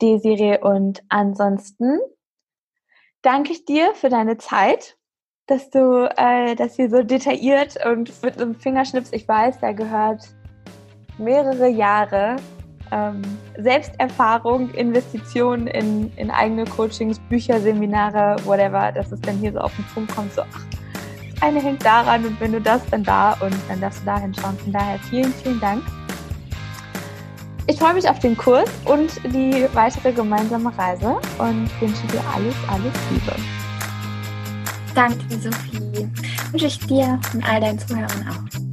Desiree. Und ansonsten danke ich dir für deine Zeit, dass du äh, das hier so detailliert und mit einem Fingerschnips, ich weiß, da gehört mehrere Jahre ähm, Selbsterfahrung, Investitionen in, in eigene Coachings, Bücher, Seminare, whatever, dass es dann hier so auf den Punkt kommt, so, ach, das eine hängt daran und wenn du das, dann da und dann darfst du da hinschauen. Von daher vielen, vielen Dank. Ich freue mich auf den Kurs und die weitere gemeinsame Reise und wünsche dir alles, alles Liebe. Danke, Sophie. Wünsche ich dir und all deinen Zuhörern auch.